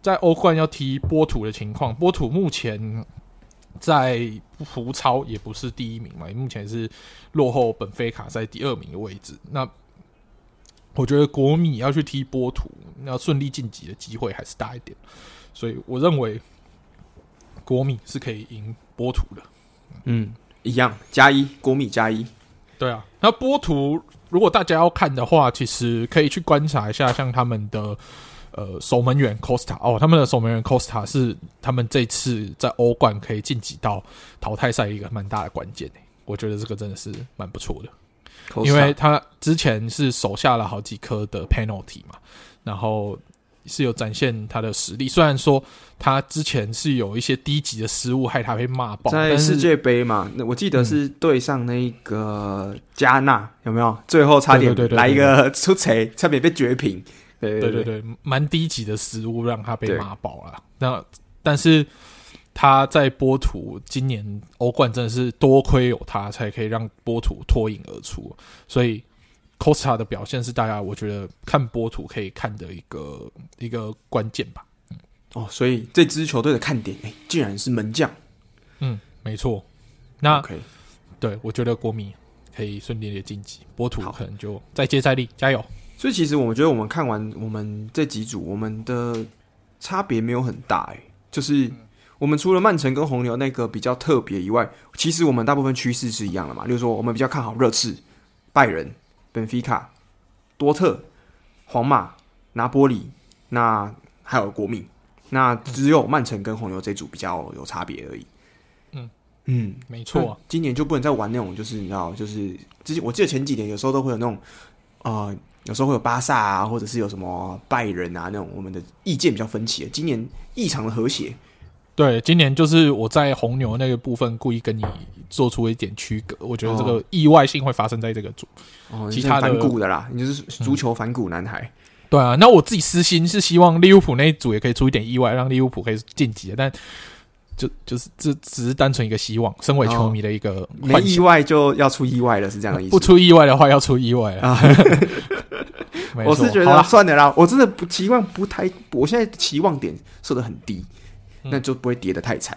在欧冠要踢波图的情况，波图目前在葡超也不是第一名嘛，目前是落后本菲卡在第二名的位置。那我觉得国米要去踢波图，要顺利晋级的机会还是大一点，所以我认为国米是可以赢波图的。嗯，一样加一，国米加一。对啊，那波图如果大家要看的话，其实可以去观察一下，像他们的呃守门员 Costa 哦，他们的守门员 Costa 是他们这次在欧冠可以晋级到淘汰赛一个蛮大的关键。我觉得这个真的是蛮不错的。因为他之前是手下了好几颗的 penalty 嘛，然后是有展现他的实力。虽然说他之前是有一些低级的失误，害他被骂爆。在世界杯嘛，那我记得是对上那个加纳，有没有？最后差点来一个出锤，差点被绝平。对对对，对，蛮低级的失误让他被骂爆了。那但是。他在波图今年欧冠真的是多亏有他，才可以让波图脱颖而出。所以 Costa 的表现是大家我觉得看波图可以看的一个一个关键吧。嗯，哦，所以这支球队的看点，哎，竟然是门将。嗯，没错。那对，我觉得国米可以顺利的晋级，波图可能就再接再厉，加油。所以其实我们觉得，我们看完我们这几组，我们的差别没有很大，哎，就是。我们除了曼城跟红牛那个比较特别以外，其实我们大部分趋势是一样的嘛。例如说，我们比较看好热刺、拜仁、本菲卡、多特、皇马、拿波里，那还有国米。那只有曼城跟红牛这组比较有差别而已。嗯嗯，没错。今年就不能再玩那种，就是你知道，就是之前我记得前几年有时候都会有那种，呃，有时候会有巴萨啊，或者是有什么拜仁啊那种，我们的意见比较分歧。今年异常的和谐。对，今年就是我在红牛那个部分故意跟你做出一点区隔，我觉得这个意外性会发生在这个组，哦，其他的反骨的啦，你就是足球反骨男孩。嗯。对啊，那我自己私心是希望利物浦那一组也可以出一点意外，让利物浦可以晋级，但就就是这只是单纯一个希望，身为球迷的一个，没意外就要出意外了，是这样的意思。不出意外的话要出意外啊。我是觉得算了啦，我真的不期望不太，我现在期望点设的很低。那就不会跌得太惨，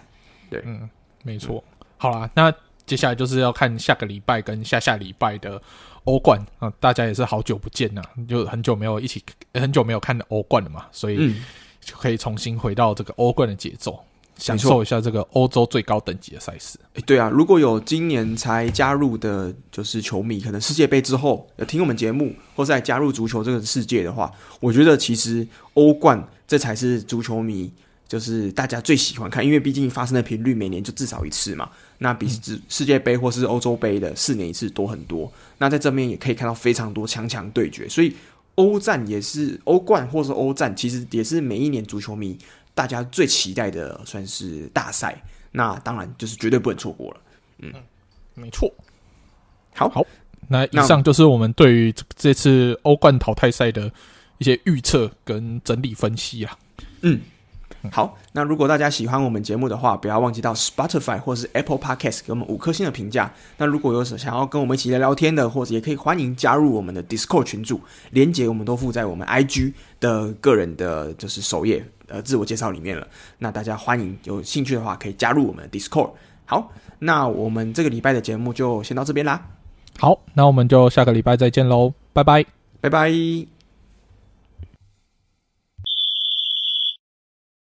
对，嗯，没错。好啦，那接下来就是要看下个礼拜跟下下礼拜的欧冠啊，大家也是好久不见呐，就很久没有一起，很久没有看欧冠了嘛，所以就可以重新回到这个欧冠的节奏，享受一下这个欧洲最高等级的赛事。哎，对啊，如果有今年才加入的，就是球迷，可能世界杯之后有听我们节目，或是来加入足球这个世界的话，我觉得其实欧冠这才是足球迷。就是大家最喜欢看，因为毕竟发生的频率每年就至少一次嘛，那比世世界杯或是欧洲杯的四年一次多很多。那在这边也可以看到非常多强强对决，所以欧战也是欧冠或是欧战，其实也是每一年足球迷大家最期待的算是大赛。那当然就是绝对不能错过了。嗯，没错。好，好，那以上就是我们对于这次欧冠淘汰赛的一些预测跟整理分析啊。嗯。好，那如果大家喜欢我们节目的话，不要忘记到 Spotify 或是 Apple Podcast 给我们五颗星的评价。那如果有想要跟我们一起聊聊天的，或者也可以欢迎加入我们的 Discord 群组，连接我们都附在我们 IG 的个人的就是首页呃自我介绍里面了。那大家欢迎有兴趣的话可以加入我们的 Discord。好，那我们这个礼拜的节目就先到这边啦。好，那我们就下个礼拜再见喽，拜拜，拜拜。